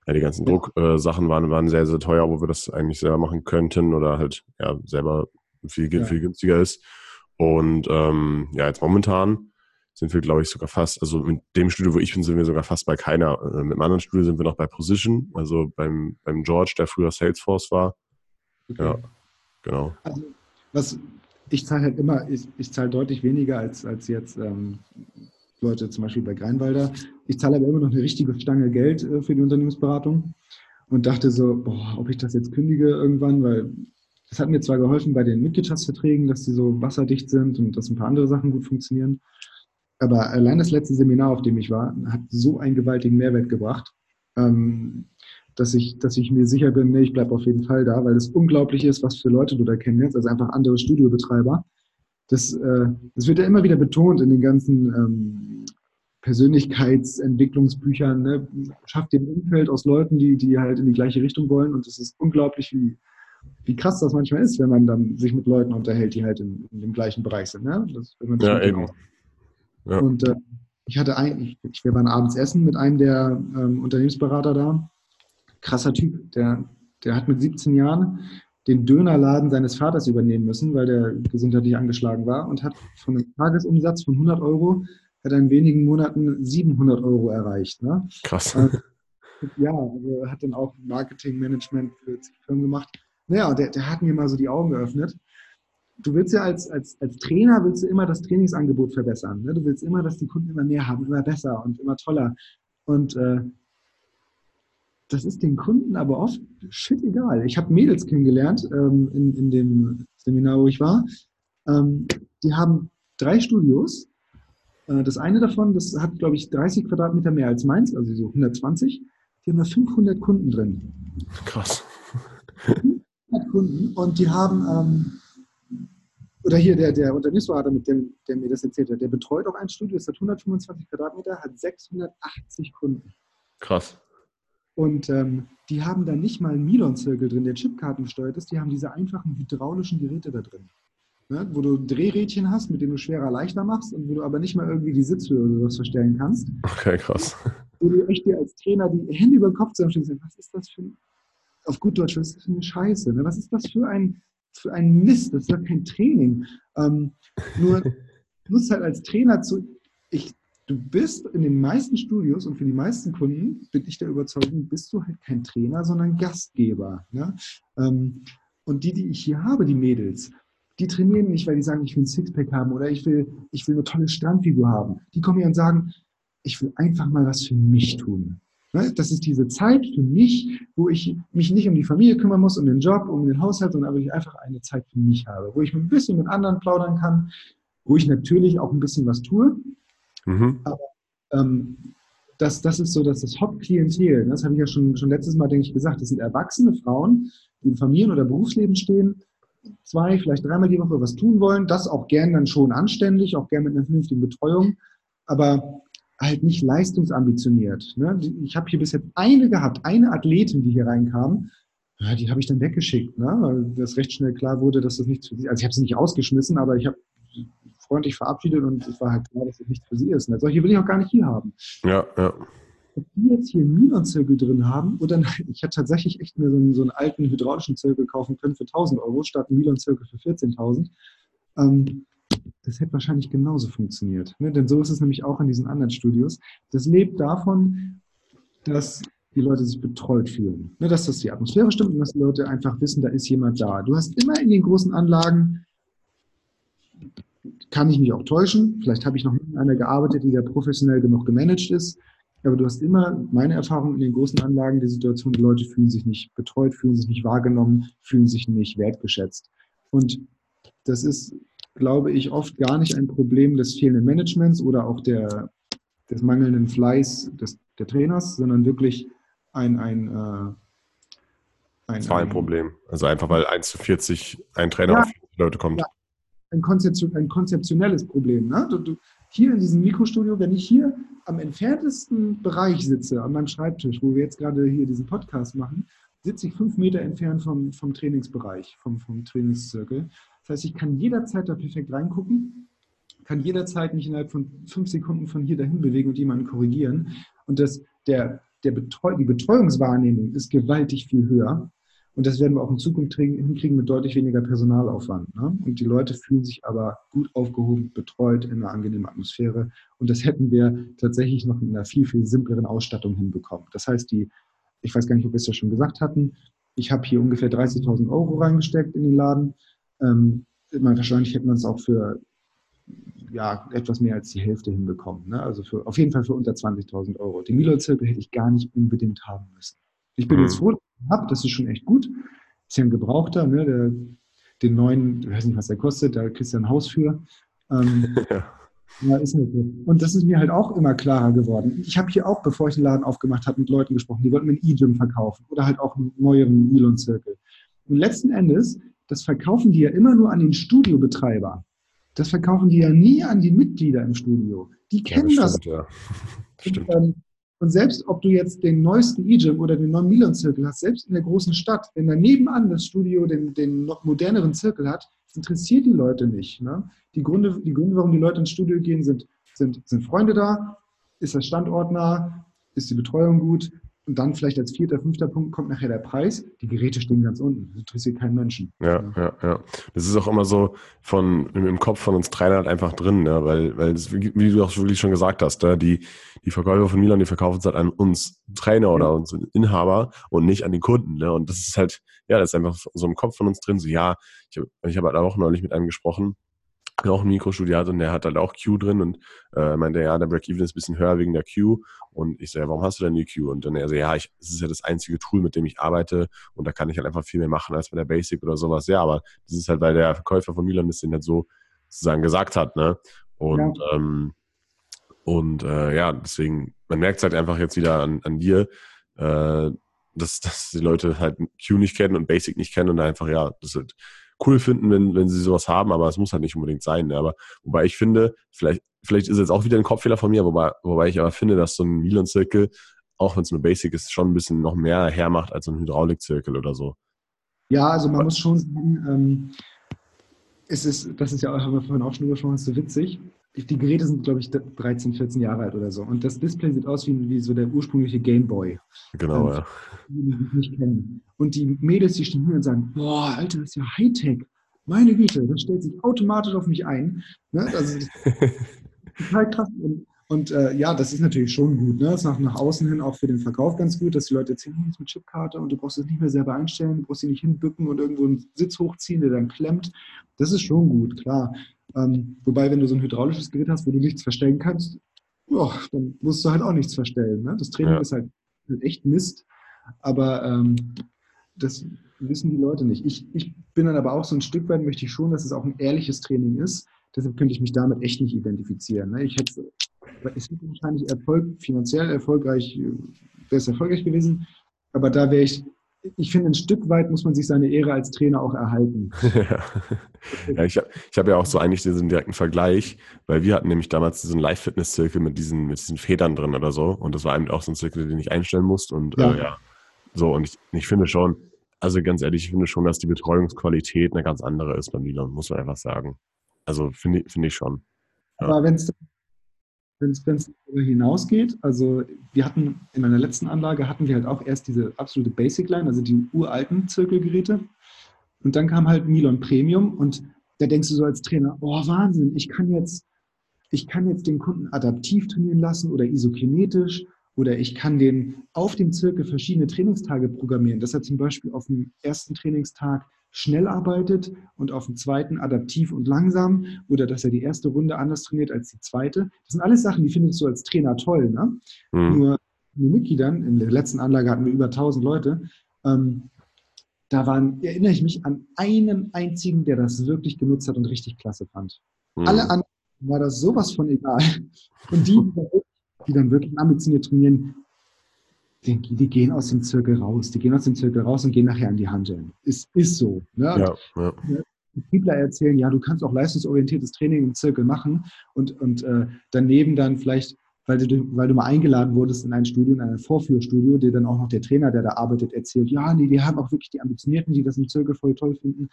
ja, die ganzen ja. Drucksachen waren, waren sehr, sehr teuer, wo wir das eigentlich selber machen könnten oder halt ja selber viel, ja. viel günstiger ist. Und ähm, ja, jetzt momentan sind wir, glaube ich, sogar fast, also mit dem Studio, wo ich bin, sind wir sogar fast bei keiner. Äh, mit einem anderen Studio sind wir noch bei Position, also beim, beim George, der früher Salesforce war. Okay. Ja, genau. Also, was ich zahle halt immer, ich, ich zahle deutlich weniger als, als jetzt ähm, Leute zum Beispiel bei Greinwalder. Ich zahle aber immer noch eine richtige Stange Geld äh, für die Unternehmensberatung und dachte so, boah, ob ich das jetzt kündige irgendwann, weil das hat mir zwar geholfen bei den Mitgliedschaftsverträgen, dass die so wasserdicht sind und dass ein paar andere Sachen gut funktionieren. Aber allein das letzte Seminar, auf dem ich war, hat so einen gewaltigen Mehrwert gebracht, ähm, dass, ich, dass ich mir sicher bin, nee, ich bleibe auf jeden Fall da, weil es unglaublich ist, was für Leute du da kennst, also einfach andere Studiobetreiber. Das, äh, das wird ja immer wieder betont in den ganzen ähm, Persönlichkeitsentwicklungsbüchern. Ne? Schafft dir ein Umfeld aus Leuten, die, die halt in die gleiche Richtung wollen. Und es ist unglaublich, wie, wie krass das manchmal ist, wenn man dann sich mit Leuten unterhält, die halt in, in dem gleichen Bereich sind. Ne? Das, ja, eben. Ja. Und äh, ich hatte ein, ich, wir waren abends essen mit einem der ähm, Unternehmensberater da. Krasser Typ, der, der hat mit 17 Jahren den Dönerladen seines Vaters übernehmen müssen, weil der gesundheitlich angeschlagen war und hat von einem Tagesumsatz von 100 Euro hat er in wenigen Monaten 700 Euro erreicht. Ne? Krass. Und, ja, also hat dann auch Marketingmanagement für Firmen gemacht. Naja, der, der hat mir mal so die Augen geöffnet. Du willst ja als, als, als Trainer willst du immer das Trainingsangebot verbessern. Ne? Du willst immer, dass die Kunden immer mehr haben, immer besser und immer toller. Und äh, das ist den Kunden aber oft shit egal. Ich habe Mädels kennengelernt ähm, in, in dem Seminar, wo ich war. Ähm, die haben drei Studios. Äh, das eine davon, das hat, glaube ich, 30 Quadratmeter mehr als meins, also so 120. Die haben da 500 Kunden drin. Krass. 500 Kunden und die haben, ähm, oder hier der, der Unternehmensberater, mit dem, der mir das erzählt hat, der betreut auch ein Studio, das hat 125 Quadratmeter, hat 680 Kunden. Krass. Und ähm, die haben da nicht mal einen Milon-Zirkel drin, der Chipkarten gesteuert ist, die haben diese einfachen hydraulischen Geräte da drin. Ne? Wo du Drehrädchen hast, mit denen du schwerer leichter machst und wo du aber nicht mal irgendwie die Sitzhöhe oder sowas verstellen kannst. Okay, krass. Wo du echt dir als Trainer die Hände über den Kopf zusammenstehst was ist das für ein, auf gut Deutsch, was ist das für eine Scheiße? Ne? Was ist das für ein, für ein Mist? Das ist ja kein Training. Ähm, nur, du musst halt als Trainer zu, ich du bist in den meisten Studios und für die meisten Kunden, bin ich der Überzeugung, bist du halt kein Trainer, sondern Gastgeber. Ne? Ähm, und die, die ich hier habe, die Mädels, die trainieren nicht, weil die sagen, ich will ein Sixpack haben oder ich will, ich will eine tolle Strandfigur haben. Die kommen hier und sagen, ich will einfach mal was für mich tun. Ne? Das ist diese Zeit für mich, wo ich mich nicht um die Familie kümmern muss, um den Job, um den Haushalt, sondern wo ich einfach eine Zeit für mich habe, wo ich ein bisschen mit anderen plaudern kann, wo ich natürlich auch ein bisschen was tue, Mhm. Aber ähm, das, das ist so dass das Hauptklientel. Das habe ich ja schon, schon letztes Mal, denke ich, gesagt. Das sind erwachsene Frauen, die im Familien- oder Berufsleben stehen, zwei, vielleicht dreimal die Woche was tun wollen. Das auch gern dann schon anständig, auch gern mit einer vernünftigen Betreuung, aber halt nicht leistungsambitioniert. Ne? Ich habe hier bis jetzt eine gehabt, eine Athletin, die hier reinkam. Ja, die habe ich dann weggeschickt, ne? weil das recht schnell klar wurde, dass das nicht, also ich habe sie nicht ausgeschmissen, aber ich habe freundlich verabschiedet und es war halt klar, dass es nicht für sie ist. Und solche will ich auch gar nicht hier haben. Ja, ja. Ob die jetzt hier einen Milan-Zirkel drin haben oder ich hätte tatsächlich echt mir so einen, so einen, alten hydraulischen Zirkel kaufen können für 1000 Euro statt einen Milan-Zirkel für 14.000. Ähm, das hätte wahrscheinlich genauso funktioniert. Ne? Denn so ist es nämlich auch in diesen anderen Studios. Das lebt davon, dass die Leute sich betreut fühlen. Ne? Dass das die Atmosphäre stimmt und dass die Leute einfach wissen, da ist jemand da. Du hast immer in den großen Anlagen kann ich mich auch täuschen. Vielleicht habe ich noch mit einer gearbeitet, die da professionell genug gemanagt ist. Aber du hast immer, meine Erfahrung in den großen Anlagen, die Situation, die Leute fühlen sich nicht betreut, fühlen sich nicht wahrgenommen, fühlen sich nicht wertgeschätzt. Und das ist, glaube ich, oft gar nicht ein Problem des fehlenden Managements oder auch der, des mangelnden Fleiß des, der Trainers, sondern wirklich ein, ein, äh, ein Zahlenproblem. Also einfach, weil 1 zu 40 ein Trainer ja, auf Leute kommt. Ja, ein, Konzeption, ein konzeptionelles Problem. Ne? Du, du, hier in diesem Mikrostudio, wenn ich hier am entferntesten Bereich sitze, an meinem Schreibtisch, wo wir jetzt gerade hier diesen Podcast machen, sitze ich fünf Meter entfernt vom, vom Trainingsbereich, vom, vom Trainingszirkel. Das heißt, ich kann jederzeit da perfekt reingucken, kann jederzeit mich innerhalb von fünf Sekunden von hier dahin bewegen und jemanden korrigieren. Und das, der, der Betreu die Betreuungswahrnehmung ist gewaltig viel höher. Und das werden wir auch in Zukunft hinkriegen mit deutlich weniger Personalaufwand. Ne? Und die Leute fühlen sich aber gut aufgehoben, betreut in einer angenehmen Atmosphäre. Und das hätten wir tatsächlich noch mit einer viel, viel simpleren Ausstattung hinbekommen. Das heißt, die, ich weiß gar nicht, ob wir es ja schon gesagt hatten, ich habe hier ungefähr 30.000 Euro reingesteckt in den Laden. Ähm, wahrscheinlich hätten wir es auch für ja, etwas mehr als die Hälfte hinbekommen. Ne? Also für, auf jeden Fall für unter 20.000 Euro. Den Milo-Zirkel hätte ich gar nicht unbedingt haben müssen. Ich bin mhm. jetzt froh, habe, das ist schon echt gut. Ist ja ein Gebrauchter, ne? Der, den neuen, ich weiß nicht, was der kostet, da kriegst du ein Haus für. Ähm, ja. ja. ist halt so. Und das ist mir halt auch immer klarer geworden. Ich habe hier auch, bevor ich den Laden aufgemacht habe, mit Leuten gesprochen, die wollten mir ein E-Gym verkaufen oder halt auch einen neueren Elon-Zirkel. Und letzten Endes, das verkaufen die ja immer nur an den Studiobetreiber. Das verkaufen die ja nie an die Mitglieder im Studio. Die kennen ja, das. Stimmt, das. Ja. Stimmt. Und, ähm, und selbst ob du jetzt den neuesten E-Gym oder den neuen Milan-Zirkel hast, selbst in der großen Stadt, wenn da nebenan das Studio den, den noch moderneren Zirkel hat, das interessiert die Leute nicht. Ne? Die, Gründe, die Gründe, warum die Leute ins Studio gehen, sind, sind, sind Freunde da, ist der Standort nah, ist die Betreuung gut, und dann vielleicht als vierter, fünfter Punkt kommt nachher der Preis. Die Geräte stehen ganz unten. Das interessiert keinen Menschen. Ja, ja, ja. Das ist auch immer so von im Kopf von uns Trainer halt einfach drin, ja, weil, weil das, wie, du auch wirklich schon gesagt hast, ja, die, die Verkäufer von Milan, die verkaufen es halt an uns Trainer oder ja. uns Inhaber und nicht an die Kunden. Ne? Und das ist halt, ja, das ist einfach so im Kopf von uns drin. So, ja, ich habe ich hab halt auch neulich mit einem gesprochen, auch ein Mikrostudio hat und der hat halt auch Q drin und äh, meinte, ja, der Break-Even ist ein bisschen höher wegen der Q. Und ich so, ja, warum hast du denn die Q? Und dann er so, ja, ich, das ist ja das einzige Tool, mit dem ich arbeite und da kann ich halt einfach viel mehr machen als bei der Basic oder sowas. Ja, aber das ist halt, weil der Verkäufer von Milan das den halt so sozusagen gesagt hat, ne? Und, ja. ähm, und äh, ja, deswegen, man merkt es halt einfach jetzt wieder an, an dir, äh, dass, dass die Leute halt Q nicht kennen und Basic nicht kennen und einfach, ja, das halt cool finden, wenn, wenn sie sowas haben, aber es muss halt nicht unbedingt sein. Ne? Aber wobei ich finde, vielleicht, vielleicht ist jetzt auch wieder ein Kopffehler von mir, wobei, wobei ich aber finde, dass so ein Milan-Zirkel, auch wenn es nur Basic ist, schon ein bisschen noch mehr hermacht als so ein Hydraulik-Zirkel oder so. Ja, also man muss schon sagen, ähm, es ist, das ist ja auch, haben wir vorhin auch schon drüber so witzig die Geräte sind, glaube ich, 13, 14 Jahre alt oder so. Und das Display sieht aus wie, wie so der ursprüngliche Game Boy. Genau, ähm, ja. Die nicht kennen. Und die Mädels, die stehen hier und sagen, boah, Alter, das ist ja Hightech. Meine Güte, das stellt sich automatisch auf mich ein. Ne? Also, total krass. Und, und äh, ja, das ist natürlich schon gut. Ne? Das ist nach, nach außen hin auch für den Verkauf ganz gut, dass die Leute hier ist mit Chipkarte und du brauchst es nicht mehr selber einstellen, du brauchst sie nicht hinbücken und irgendwo einen Sitz hochziehen, der dann klemmt. Das ist schon gut, klar. Ähm, wobei, wenn du so ein hydraulisches Gerät hast, wo du nichts verstellen kannst, oh, dann musst du halt auch nichts verstellen. Ne? Das Training ja. ist halt, halt, echt Mist. Aber ähm, das wissen die Leute nicht. Ich, ich bin dann aber auch so ein Stück weit, möchte ich schon, dass es auch ein ehrliches Training ist. Deshalb könnte ich mich damit echt nicht identifizieren. Ne? Ich hätte, es wäre wahrscheinlich Erfolg, finanziell erfolgreich, wäre es erfolgreich gewesen. Aber da wäre ich ich finde, ein Stück weit muss man sich seine Ehre als Trainer auch erhalten. ja, ich habe hab ja auch so eigentlich diesen direkten Vergleich, weil wir hatten nämlich damals diesen Live-Fitness-Zirkel mit diesen, mit diesen Federn drin oder so. Und das war eben auch so ein Zirkel, den ich einstellen musste. Und ja, äh, ja. so, und ich, ich finde schon, also ganz ehrlich, ich finde schon, dass die Betreuungsqualität eine ganz andere ist beim Milan, muss man einfach sagen. Also finde find ich schon. Ja. Aber wenn es darüber hinausgeht, also wir hatten in meiner letzten Anlage hatten wir halt auch erst diese absolute Basic Line, also die uralten Zirkelgeräte. Und dann kam halt Milon Premium und da denkst du so als Trainer, oh Wahnsinn, ich kann jetzt, ich kann jetzt den Kunden adaptiv trainieren lassen oder isokinetisch oder ich kann den auf dem Zirkel verschiedene Trainingstage programmieren, dass er zum Beispiel auf dem ersten Trainingstag schnell arbeitet und auf dem zweiten adaptiv und langsam oder dass er die erste Runde anders trainiert als die zweite. Das sind alles Sachen, die findest du als Trainer toll. Ne? Mhm. Nur Niki dann, in der letzten Anlage hatten wir über 1000 Leute, ähm, da waren, erinnere ich mich an einen einzigen, der das wirklich genutzt hat und richtig klasse fand. Mhm. Alle anderen war das sowas von egal. Und die, die dann wirklich ambitioniert trainieren, die, die, gehen aus dem Zirkel raus. Die gehen aus dem Zirkel raus und gehen nachher an die Handeln. Ist, ist so. Ne? Ja, ja. Betriebler erzählen, ja, du kannst auch leistungsorientiertes Training im Zirkel machen und, und äh, daneben dann vielleicht, weil du, weil du mal eingeladen wurdest in ein Studio, in ein Vorführstudio, dir dann auch noch der Trainer, der da arbeitet, erzählt, ja, nee, die haben auch wirklich die Ambitionierten, die das im Zirkel voll toll finden.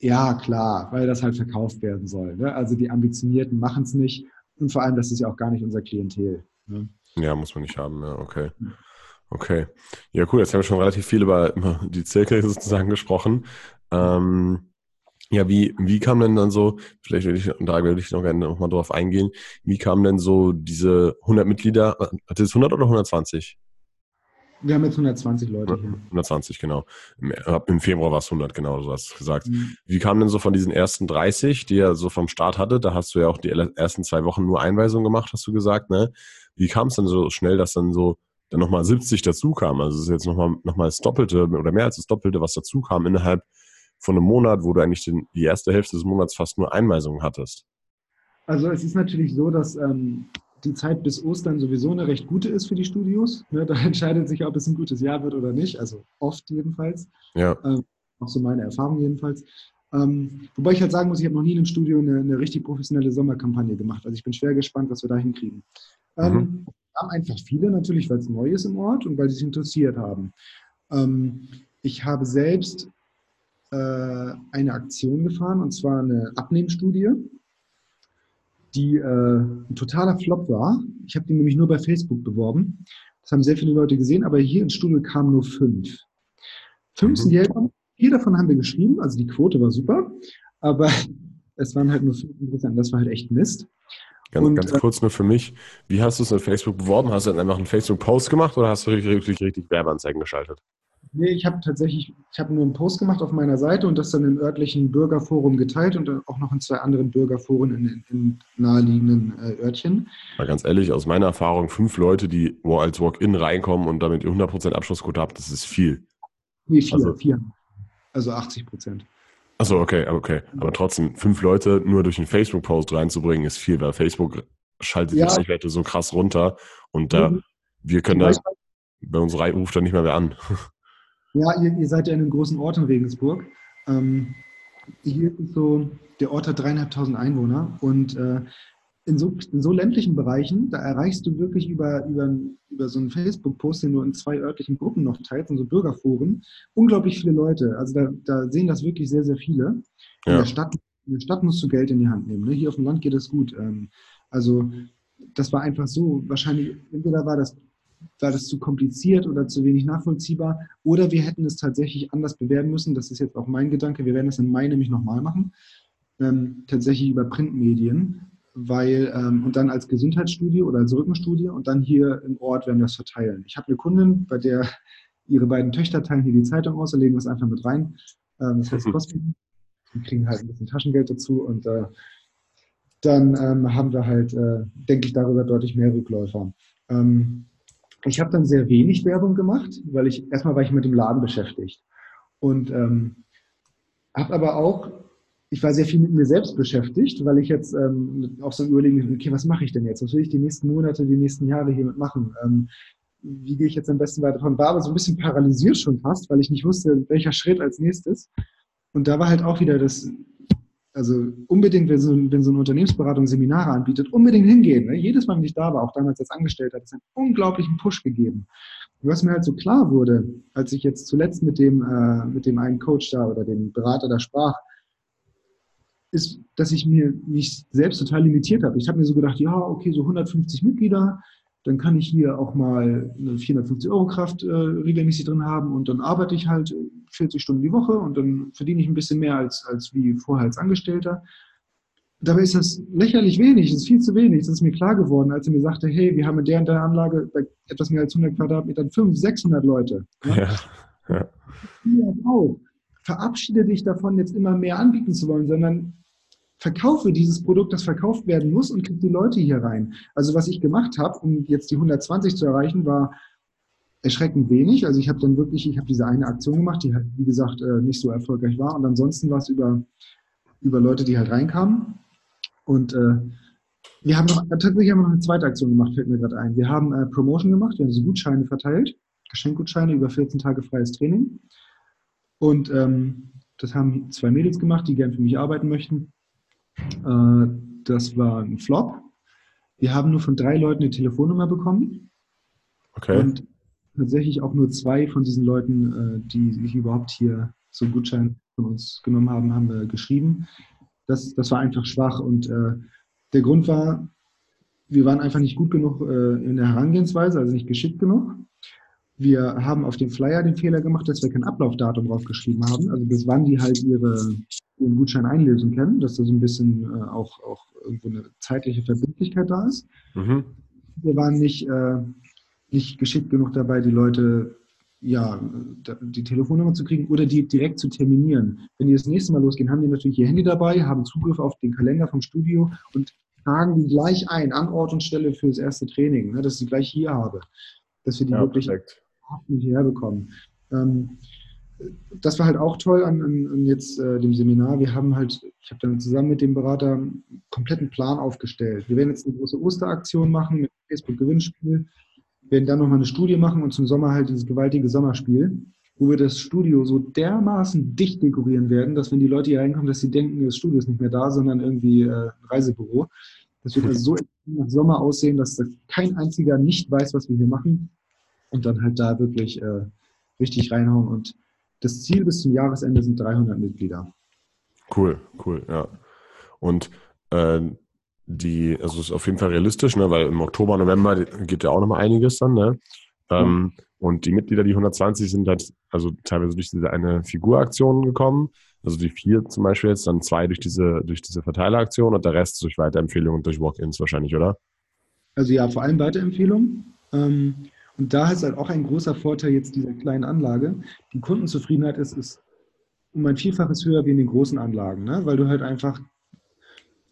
Ja, klar, weil das halt verkauft werden soll. Ne? Also die Ambitionierten machen es nicht und vor allem, das ist ja auch gar nicht unser Klientel. Ne? Ja, muss man nicht haben, ja, okay. Okay. Ja, cool. Jetzt haben wir schon relativ viel über die Zirkel sozusagen gesprochen. Ähm, ja, wie, wie kam denn dann so, vielleicht würde ich, da würde ich noch gerne nochmal drauf eingehen, wie kamen denn so diese 100 Mitglieder, hat es 100 oder 120? Wir haben jetzt 120 Leute hier. 120, genau. Im, Februar war es 100, genau, du hast gesagt. Mhm. Wie kam denn so von diesen ersten 30, die er so vom Start hatte, da hast du ja auch die ersten zwei Wochen nur Einweisungen gemacht, hast du gesagt, ne? Wie kam es denn so schnell, dass dann so dann nochmal 70 dazu kam. Also es ist jetzt nochmal noch mal das Doppelte oder mehr als das Doppelte, was dazu kam innerhalb von einem Monat, wo du eigentlich den, die erste Hälfte des Monats fast nur Einweisungen hattest. Also es ist natürlich so, dass ähm, die Zeit bis Ostern sowieso eine recht gute ist für die Studios. Ne? Da entscheidet sich, ob es ein gutes Jahr wird oder nicht. Also oft jedenfalls. Ja. Ähm, auch so meine Erfahrung jedenfalls. Ähm, wobei ich halt sagen muss, ich habe noch nie in einem Studio eine, eine, richtig professionelle Sommerkampagne gemacht. Also ich bin schwer gespannt, was wir da hinkriegen. Ähm, mhm haben einfach viele natürlich, weil es neu ist im Ort und weil sie sich interessiert haben. Ähm, ich habe selbst äh, eine Aktion gefahren und zwar eine Abnehmstudie, die äh, ein totaler Flop war. Ich habe die nämlich nur bei Facebook beworben. Das haben sehr viele Leute gesehen, aber hier ins Studio kamen nur fünf. Fünf mhm. sind hergekommen. Vier davon haben wir geschrieben, also die Quote war super, aber es waren halt nur fünf interessant. Das war halt echt Mist. Ganz, und, ganz äh, kurz nur für mich, wie hast du es in Facebook beworben? Hast du dann einfach einen Facebook-Post gemacht oder hast du richtig, richtig, Werbeanzeigen geschaltet? Nee, ich habe tatsächlich, ich habe nur einen Post gemacht auf meiner Seite und das dann im örtlichen Bürgerforum geteilt und auch noch in zwei anderen Bürgerforen in, in naheliegenden äh, Örtchen. Mal ganz ehrlich, aus meiner Erfahrung, fünf Leute, die als Walk-In reinkommen und damit 100% Abschlussquote haben, das ist viel. Nee, vier, also, vier. Also 80 Prozent. Achso, okay, okay. Aber trotzdem, fünf Leute nur durch einen Facebook-Post reinzubringen, ist viel, weil Facebook schaltet ja. die Reichweite so krass runter und da, mhm. wir können da, bei uns ruft da nicht mehr wer an. Ja, ihr, ihr, seid ja in einem großen Ort in Regensburg. Ähm, hier ist so, der Ort hat dreieinhalbtausend Einwohner und äh, in, so, in so ländlichen Bereichen, da erreichst du wirklich über, über, über so einen Facebook-Post, den du in zwei örtlichen Gruppen noch teilst, in so Bürgerforen, unglaublich viele Leute. Also da, da sehen das wirklich sehr, sehr viele. Ja. In, der Stadt, in der Stadt musst du Geld in die Hand nehmen. Ne? Hier auf dem Land geht es gut. Ähm, also das war einfach so, wahrscheinlich, entweder war das war das zu kompliziert oder zu wenig nachvollziehbar. Oder wir hätten es tatsächlich anders bewerben müssen. Das ist jetzt auch mein Gedanke. Wir werden das im Mai nämlich nochmal machen. Ähm, tatsächlich über Printmedien, weil ähm, und dann als Gesundheitsstudie oder als Rückenstudie und dann hier im Ort werden wir es verteilen. Ich habe eine Kundin, bei der ihre beiden Töchter teilen hier die Zeitung aus und legen das einfach mit rein. Ähm, das heißt, kosten. Die kriegen halt ein bisschen Taschengeld dazu und äh, dann ähm, haben wir halt, äh, denke ich, darüber deutlich mehr Rückläufer. Ähm, ich habe dann sehr wenig Werbung gemacht, weil ich erstmal war ich mit dem Laden beschäftigt und ähm, habe aber auch, ich war sehr viel mit mir selbst beschäftigt, weil ich jetzt ähm, auch so überlegen, okay, was mache ich denn jetzt? Was will ich die nächsten Monate, die nächsten Jahre hiermit machen? Ähm, wie gehe ich jetzt am besten weiter von? War aber so ein bisschen paralysiert schon fast, weil ich nicht wusste, welcher Schritt als nächstes. Und da war halt auch wieder das also unbedingt, wenn so, wenn so eine Unternehmensberatung Seminare anbietet, unbedingt hingehen. Ne? Jedes Mal, wenn ich da war, auch damals als Angestellter, hat es einen unglaublichen Push gegeben. Und was mir halt so klar wurde, als ich jetzt zuletzt mit dem, äh, mit dem einen Coach da oder dem Berater da sprach, ist, dass ich mir mich selbst total limitiert habe. Ich habe mir so gedacht, ja, okay, so 150 Mitglieder, dann kann ich hier auch mal eine 450 Euro Kraft äh, regelmäßig drin haben und dann arbeite ich halt 40 Stunden die Woche und dann verdiene ich ein bisschen mehr als, als wie vorher als Angestellter. Dabei ist das lächerlich wenig, das ist viel zu wenig. Das ist mir klar geworden, als er mir sagte, hey, wir haben in der und der Anlage bei etwas mehr als 100 Quadratmetern 500, 600 Leute. Ja, ja. ja. Auch. Verabschiede dich davon, jetzt immer mehr anbieten zu wollen, sondern verkaufe dieses Produkt, das verkauft werden muss und kriege die Leute hier rein. Also was ich gemacht habe, um jetzt die 120 zu erreichen, war erschreckend wenig. Also ich habe dann wirklich, ich habe diese eine Aktion gemacht, die halt, wie gesagt, äh, nicht so erfolgreich war. Und ansonsten war es über, über Leute, die halt reinkamen. Und äh, wir haben noch, tatsächlich haben wir noch eine zweite Aktion gemacht, fällt mir gerade ein. Wir haben äh, Promotion gemacht, wir haben so Gutscheine verteilt, Geschenkgutscheine über 14 Tage freies Training. Und ähm, das haben zwei Mädels gemacht, die gern für mich arbeiten möchten. Äh, das war ein Flop. Wir haben nur von drei Leuten eine Telefonnummer bekommen. Okay. Und tatsächlich auch nur zwei von diesen Leuten, äh, die sich überhaupt hier so einen Gutschein von uns genommen haben, haben wir geschrieben. Das, das war einfach schwach und äh, der Grund war, wir waren einfach nicht gut genug in der Herangehensweise, also nicht geschickt genug. Wir haben auf dem Flyer den Fehler gemacht, dass wir kein Ablaufdatum draufgeschrieben haben, also bis wann die halt ihre ihren Gutschein einlösen können, dass da so ein bisschen äh, auch, auch irgendwo eine zeitliche Verbindlichkeit da ist. Mhm. Wir waren nicht, äh, nicht geschickt genug dabei, die Leute ja, die Telefonnummer zu kriegen oder die direkt zu terminieren. Wenn die das nächste Mal losgehen, haben die natürlich ihr Handy dabei, haben Zugriff auf den Kalender vom Studio und tragen die gleich ein an Ort und Stelle für das erste Training, ne, dass ich sie gleich hier habe, dass wir die ja, wirklich hierher bekommen. Ähm, das war halt auch toll an, an, an jetzt äh, dem Seminar. Wir haben halt, ich habe dann zusammen mit dem Berater einen kompletten Plan aufgestellt. Wir werden jetzt eine große Osteraktion machen mit Facebook-Gewinnspiel, werden dann nochmal eine Studie machen und zum Sommer halt dieses gewaltige Sommerspiel, wo wir das Studio so dermaßen dicht dekorieren werden, dass wenn die Leute hier reinkommen, dass sie denken, das Studio ist nicht mehr da, sondern irgendwie äh, ein Reisebüro. Das wird also so nach Sommer aussehen, dass kein einziger nicht weiß, was wir hier machen und dann halt da wirklich äh, richtig reinhauen und das Ziel bis zum Jahresende sind 300 Mitglieder. Cool, cool, ja. Und äh, die, also ist auf jeden Fall realistisch, ne, weil im Oktober, November geht ja auch noch mal einiges dann, ne? Ähm. Und die Mitglieder, die 120 sind halt, also teilweise durch diese eine Figuraktion gekommen. Also die vier zum Beispiel jetzt, dann zwei durch diese, durch diese Verteileraktion und der Rest durch Weiterempfehlungen und durch Walk-ins wahrscheinlich, oder? Also ja, vor allem Weiterempfehlungen. Ähm, Und da ist halt auch ein großer Vorteil jetzt dieser kleinen Anlage. Die Kundenzufriedenheit ist, ist um ein Vielfaches höher wie in den großen Anlagen, ne? weil du halt einfach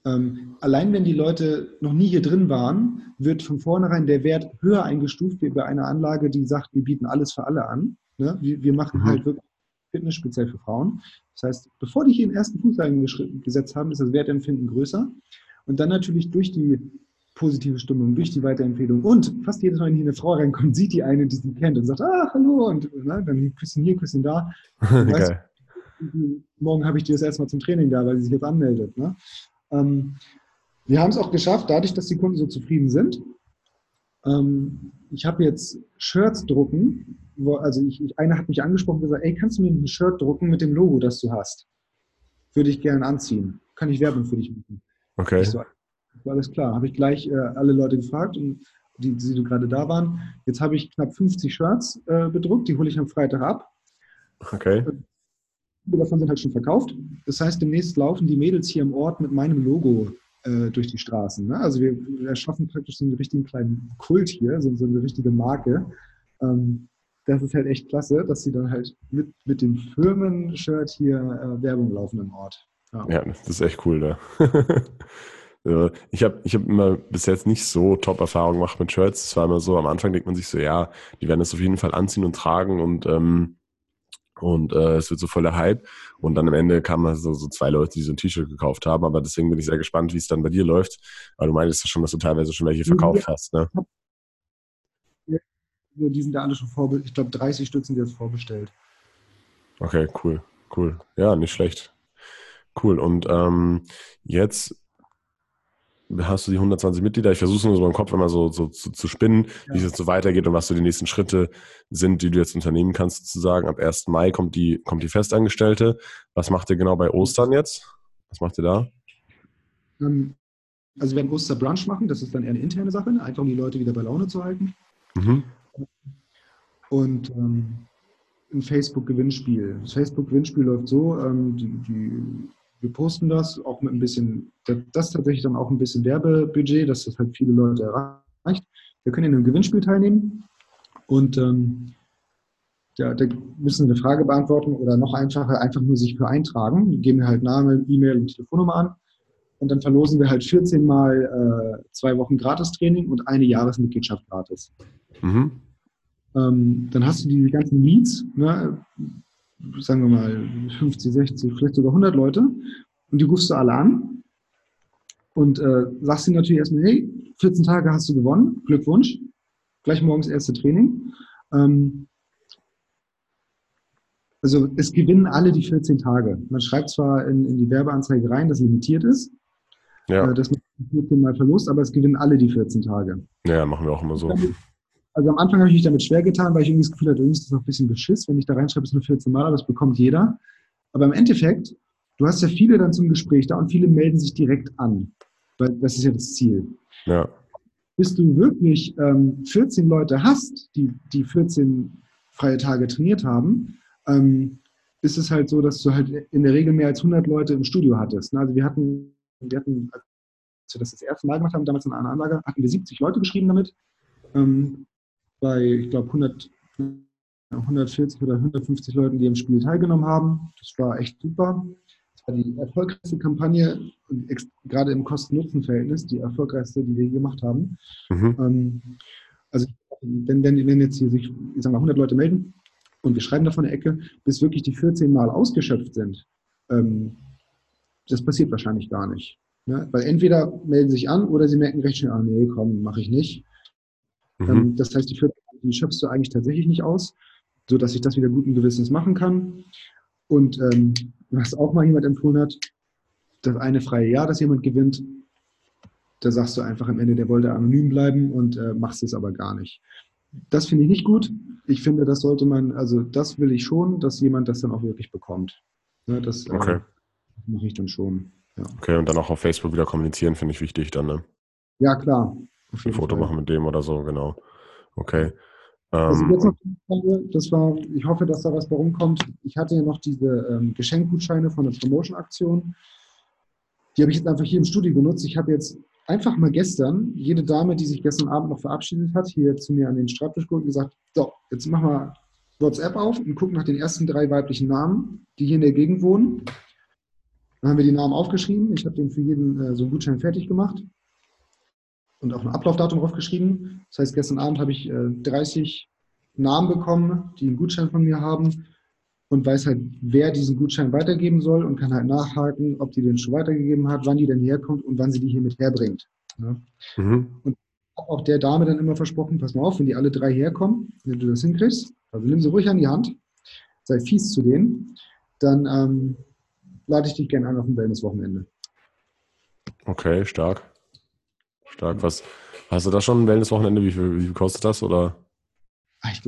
ähm, allein wenn die Leute noch nie hier drin waren, wird von vornherein der Wert höher eingestuft wie bei einer Anlage, die sagt, wir bieten alles für alle an. Ne? Wir, wir, machen mhm. halt wirklich Fitness speziell für Frauen. Das heißt, bevor die hier den ersten Fuß gesetzt haben, ist das Wertempfinden größer. Und dann natürlich durch die positive Stimmung, durch die Weiterempfehlung und fast jedes Mal, wenn hier eine Frau reinkommt, sieht die eine, die sie kennt und sagt, ah, hallo und ne, dann Küsschen hier, Küsschen da. Weißt, morgen habe ich die das erstmal zum Training da, weil sie sich jetzt anmeldet. Ne? Ähm, wir haben es auch geschafft, dadurch, dass die Kunden so zufrieden sind. Ähm, ich habe jetzt Shirts drucken, wo, also ich, ich, einer hat mich angesprochen und gesagt, ey, kannst du mir ein Shirt drucken mit dem Logo, das du hast? Würde ich gerne anziehen. Kann ich Werbung für dich machen? Okay. So, alles klar. Habe ich gleich äh, alle Leute gefragt, und die, die gerade da waren. Jetzt habe ich knapp 50 Shirts äh, bedruckt, die hole ich am Freitag ab. Okay. Viele davon sind halt schon verkauft. Das heißt, demnächst laufen die Mädels hier im Ort mit meinem Logo äh, durch die Straßen. Ne? Also wir, wir erschaffen praktisch so einen richtigen kleinen Kult hier, so, so eine richtige Marke. Ähm, das ist halt echt klasse, dass sie dann halt mit, mit dem Firmen-Shirt hier äh, Werbung laufen im Ort. Ja. ja, das ist echt cool da. ich habe ich hab immer bis jetzt nicht so Top-Erfahrungen gemacht mit Shirts. Es war immer so, am Anfang denkt man sich so, ja, die werden das auf jeden Fall anziehen und tragen und ähm, und äh, es wird so voller Hype. Und dann am Ende kamen so, so zwei Leute, die so ein T-Shirt gekauft haben. Aber deswegen bin ich sehr gespannt, wie es dann bei dir läuft. Aber du meintest ja schon, dass du teilweise schon welche verkauft ja. hast, ne? Ja, die sind da alle schon vorbestellt. Ich glaube, 30 Stück sind jetzt vorbestellt. Okay, cool, cool. Ja, nicht schlecht. Cool. Und ähm, jetzt hast du die 120 Mitglieder. Ich versuche nur so im Kopf immer so, so zu, zu spinnen, ja. wie es jetzt so weitergeht und was so die nächsten Schritte sind, die du jetzt unternehmen kannst, sozusagen. Ab 1. Mai kommt die, kommt die Festangestellte. Was macht ihr genau bei Ostern jetzt? Was macht ihr da? Ähm, also wir werden Osterbrunch machen, das ist dann eher eine interne Sache, einfach um die Leute wieder bei Laune zu halten. Mhm. Und ähm, ein Facebook-Gewinnspiel. Das Facebook-Gewinnspiel läuft so, ähm, die, die wir posten das auch mit ein bisschen, das ist tatsächlich dann auch ein bisschen Werbebudget, dass das halt viele Leute erreicht. Wir können in einem Gewinnspiel teilnehmen und ähm, ja, da müssen wir eine Frage beantworten oder noch einfacher, einfach nur sich für eintragen. Wir geben halt Name, E-Mail und Telefonnummer an und dann verlosen wir halt 14 Mal äh, zwei Wochen Gratistraining und eine Jahresmitgliedschaft gratis. Mhm. Ähm, dann hast du die ganzen Leads, ne? Sagen wir mal 50, 60, vielleicht sogar 100 Leute und die rufst du alle an und äh, sagst ihnen natürlich erstmal, hey, 14 Tage hast du gewonnen, Glückwunsch, gleich morgens erste Training. Ähm, also es gewinnen alle die 14 Tage. Man schreibt zwar in, in die Werbeanzeige rein, dass limitiert ist, ja. äh, dass man 14 Mal verlust, aber es gewinnen alle die 14 Tage. Ja, machen wir auch immer so. Also am Anfang habe ich mich damit schwer getan, weil ich irgendwie das Gefühl hatte, irgendwie ist das noch ein bisschen beschiss, wenn ich da reinschreibe, es nur 14 Mal, aber das bekommt jeder. Aber im Endeffekt, du hast ja viele dann zum Gespräch da und viele melden sich direkt an, weil das ist ja das Ziel. Ja. Bis du wirklich ähm, 14 Leute hast, die, die 14 freie Tage trainiert haben, ähm, ist es halt so, dass du halt in der Regel mehr als 100 Leute im Studio hattest. Also wir hatten, wir hatten, als wir das das erste Mal gemacht haben, damals in einer Anlage, hatten wir 70 Leute geschrieben damit. Ähm, bei, ich glaube, 100, 140 oder 150 Leuten, die im Spiel teilgenommen haben. Das war echt super. Das war die erfolgreichste Kampagne, gerade im Kosten-Nutzen-Verhältnis, die erfolgreichste, die wir gemacht haben. Mhm. Ähm, also, wenn, wenn, wenn jetzt hier sich, ich sag mal, 100 Leute melden und wir schreiben da von der Ecke, bis wirklich die 14 Mal ausgeschöpft sind, ähm, das passiert wahrscheinlich gar nicht. Ne? Weil entweder melden sich an oder sie merken recht schnell, ah nee, komm, mache ich nicht. Mhm. Ähm, das heißt, die, 14, die schöpfst du eigentlich tatsächlich nicht aus, sodass ich das wieder guten Gewissens machen kann. Und ähm, was auch mal jemand empfohlen hat, das eine freie Jahr, das jemand gewinnt, da sagst du einfach am Ende, der wollte anonym bleiben und äh, machst es aber gar nicht. Das finde ich nicht gut. Ich finde, das sollte man, also das will ich schon, dass jemand das dann auch wirklich bekommt. Ja, das äh, okay. äh, mache ich dann schon. Ja. Okay, und dann auch auf Facebook wieder kommunizieren, finde ich wichtig dann, ne? Ja, klar. Ein Foto Fall. machen mit dem oder so, genau. Okay. Also ähm, jetzt noch Frage, das war, ich hoffe, dass da was bei rumkommt. Ich hatte ja noch diese ähm, Geschenkgutscheine von der Promotion-Aktion. Die habe ich jetzt einfach hier im Studio genutzt. Ich habe jetzt einfach mal gestern, jede Dame, die sich gestern Abend noch verabschiedet hat, hier zu mir an den Schreibtisch geguckt und gesagt, so, jetzt mach mal WhatsApp auf und guck nach den ersten drei weiblichen Namen, die hier in der Gegend wohnen. Dann haben wir die Namen aufgeschrieben. Ich habe den für jeden äh, so einen Gutschein fertig gemacht und auch ein Ablaufdatum draufgeschrieben. Das heißt, gestern Abend habe ich äh, 30 Namen bekommen, die einen Gutschein von mir haben und weiß halt, wer diesen Gutschein weitergeben soll und kann halt nachhaken, ob die den schon weitergegeben hat, wann die denn herkommt und wann sie die hier mit herbringt. Ne? Mhm. Und auch der Dame dann immer versprochen, pass mal auf, wenn die alle drei herkommen, wenn du das hinkriegst, also nimm sie ruhig an die Hand, sei fies zu denen, dann ähm, lade ich dich gerne ein auf ein Wellness-Wochenende. Okay, stark. Stark. Was, hast du da schon ein Wellness-Wochenende? Wie viel, wie viel kostet das? Oder? Ah, ich,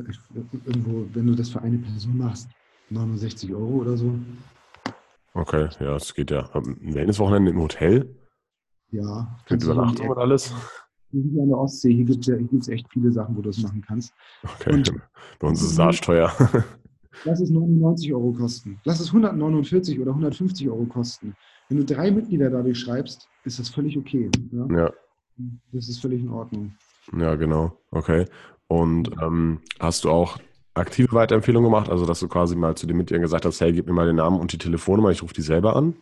irgendwo, wenn du das für eine Person machst, 69 Euro oder so. Okay, ja, das geht ja. Ein Wellness-Wochenende im Hotel? Ja. Mit Übernachtung und alles? Hier an der Ostsee, hier gibt es echt viele Sachen, wo du das machen kannst. Okay, und bei uns ist es arschteuer. Lass es 99 Euro kosten. Lass es 149 oder 150 Euro kosten. Wenn du drei Mitglieder dadurch schreibst, ist das völlig okay. Ja. ja. Das ist völlig in Ordnung. Ja, genau. Okay. Und ähm, hast du auch aktive Weiterempfehlungen gemacht? Also, dass du quasi mal zu den Mitgliedern gesagt hast, hey, gib mir mal den Namen und die Telefonnummer, ich rufe die selber an?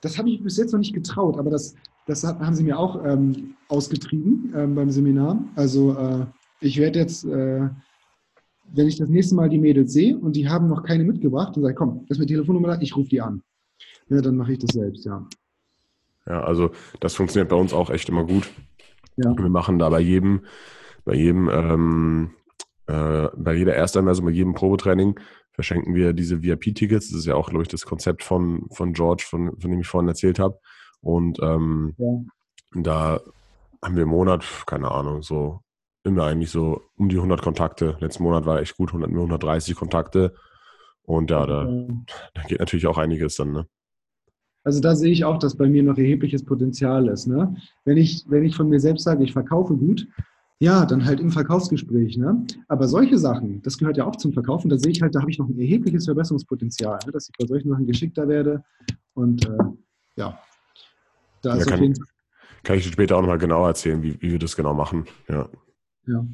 Das habe ich bis jetzt noch nicht getraut, aber das, das haben sie mir auch ähm, ausgetrieben ähm, beim Seminar. Also, äh, ich werde jetzt, äh, wenn ich das nächste Mal die Mädels sehe und die haben noch keine mitgebracht, dann sage ich, komm, das ist meine Telefonnummer da, ich rufe die an. Ja, dann mache ich das selbst, ja. Ja, also das funktioniert bei uns auch echt immer gut. Ja. Wir machen da bei jedem, bei jedem, ähm, äh, bei jeder Ersteinweisung, bei jedem Probetraining verschenken wir diese VIP-Tickets. Das ist ja auch, glaube ich, das Konzept von, von George, von, von dem ich vorhin erzählt habe. Und ähm, ja. da haben wir im Monat, keine Ahnung, so immer eigentlich so um die 100 Kontakte. Letzten Monat war echt gut, 100, 130 Kontakte. Und ja, da, da geht natürlich auch einiges dann, ne? Also da sehe ich auch, dass bei mir noch erhebliches Potenzial ist. Ne? Wenn, ich, wenn ich von mir selbst sage, ich verkaufe gut, ja, dann halt im Verkaufsgespräch. Ne? Aber solche Sachen, das gehört ja auch zum Verkaufen, da sehe ich halt, da habe ich noch ein erhebliches Verbesserungspotenzial, ne? dass ich bei solchen Sachen geschickter werde. Und äh, ja, da ja, ist kann, auf jeden Fall. Kann ich dir später auch nochmal genauer erzählen, wie, wie wir das genau machen. Ja. Ja.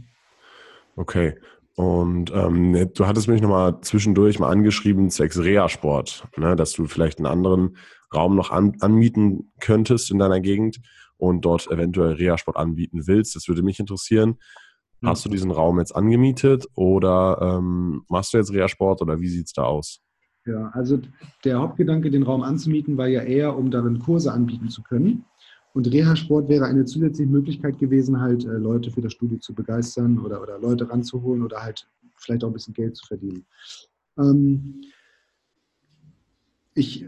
Okay. Und ähm, du hattest mich nochmal zwischendurch mal angeschrieben, zwecks Reha-Sport, ne, dass du vielleicht einen anderen Raum noch an, anmieten könntest in deiner Gegend und dort eventuell Reha-Sport anbieten willst. Das würde mich interessieren. Mhm. Hast du diesen Raum jetzt angemietet oder ähm, machst du jetzt Reha-Sport oder wie sieht es da aus? Ja, also der Hauptgedanke, den Raum anzumieten, war ja eher, um darin Kurse anbieten zu können. Und Reha-Sport wäre eine zusätzliche Möglichkeit gewesen, halt äh, Leute für das Studio zu begeistern oder, oder Leute ranzuholen oder halt vielleicht auch ein bisschen Geld zu verdienen. Ähm, ich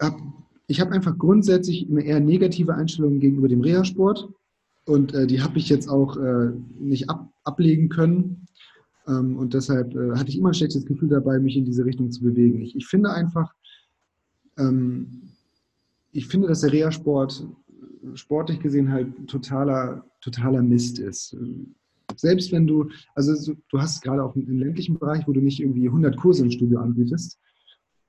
habe ich hab einfach grundsätzlich eine eher negative Einstellung gegenüber dem Reha-Sport und äh, die habe ich jetzt auch äh, nicht ab, ablegen können. Ähm, und deshalb äh, hatte ich immer ein schlechtes Gefühl dabei, mich in diese Richtung zu bewegen. Ich, ich finde einfach, ähm, ich finde, dass der Reha-Sport sportlich gesehen halt totaler, totaler Mist ist. Selbst wenn du, also du hast gerade auch im ländlichen Bereich, wo du nicht irgendwie 100 Kurse im Studio anbietest,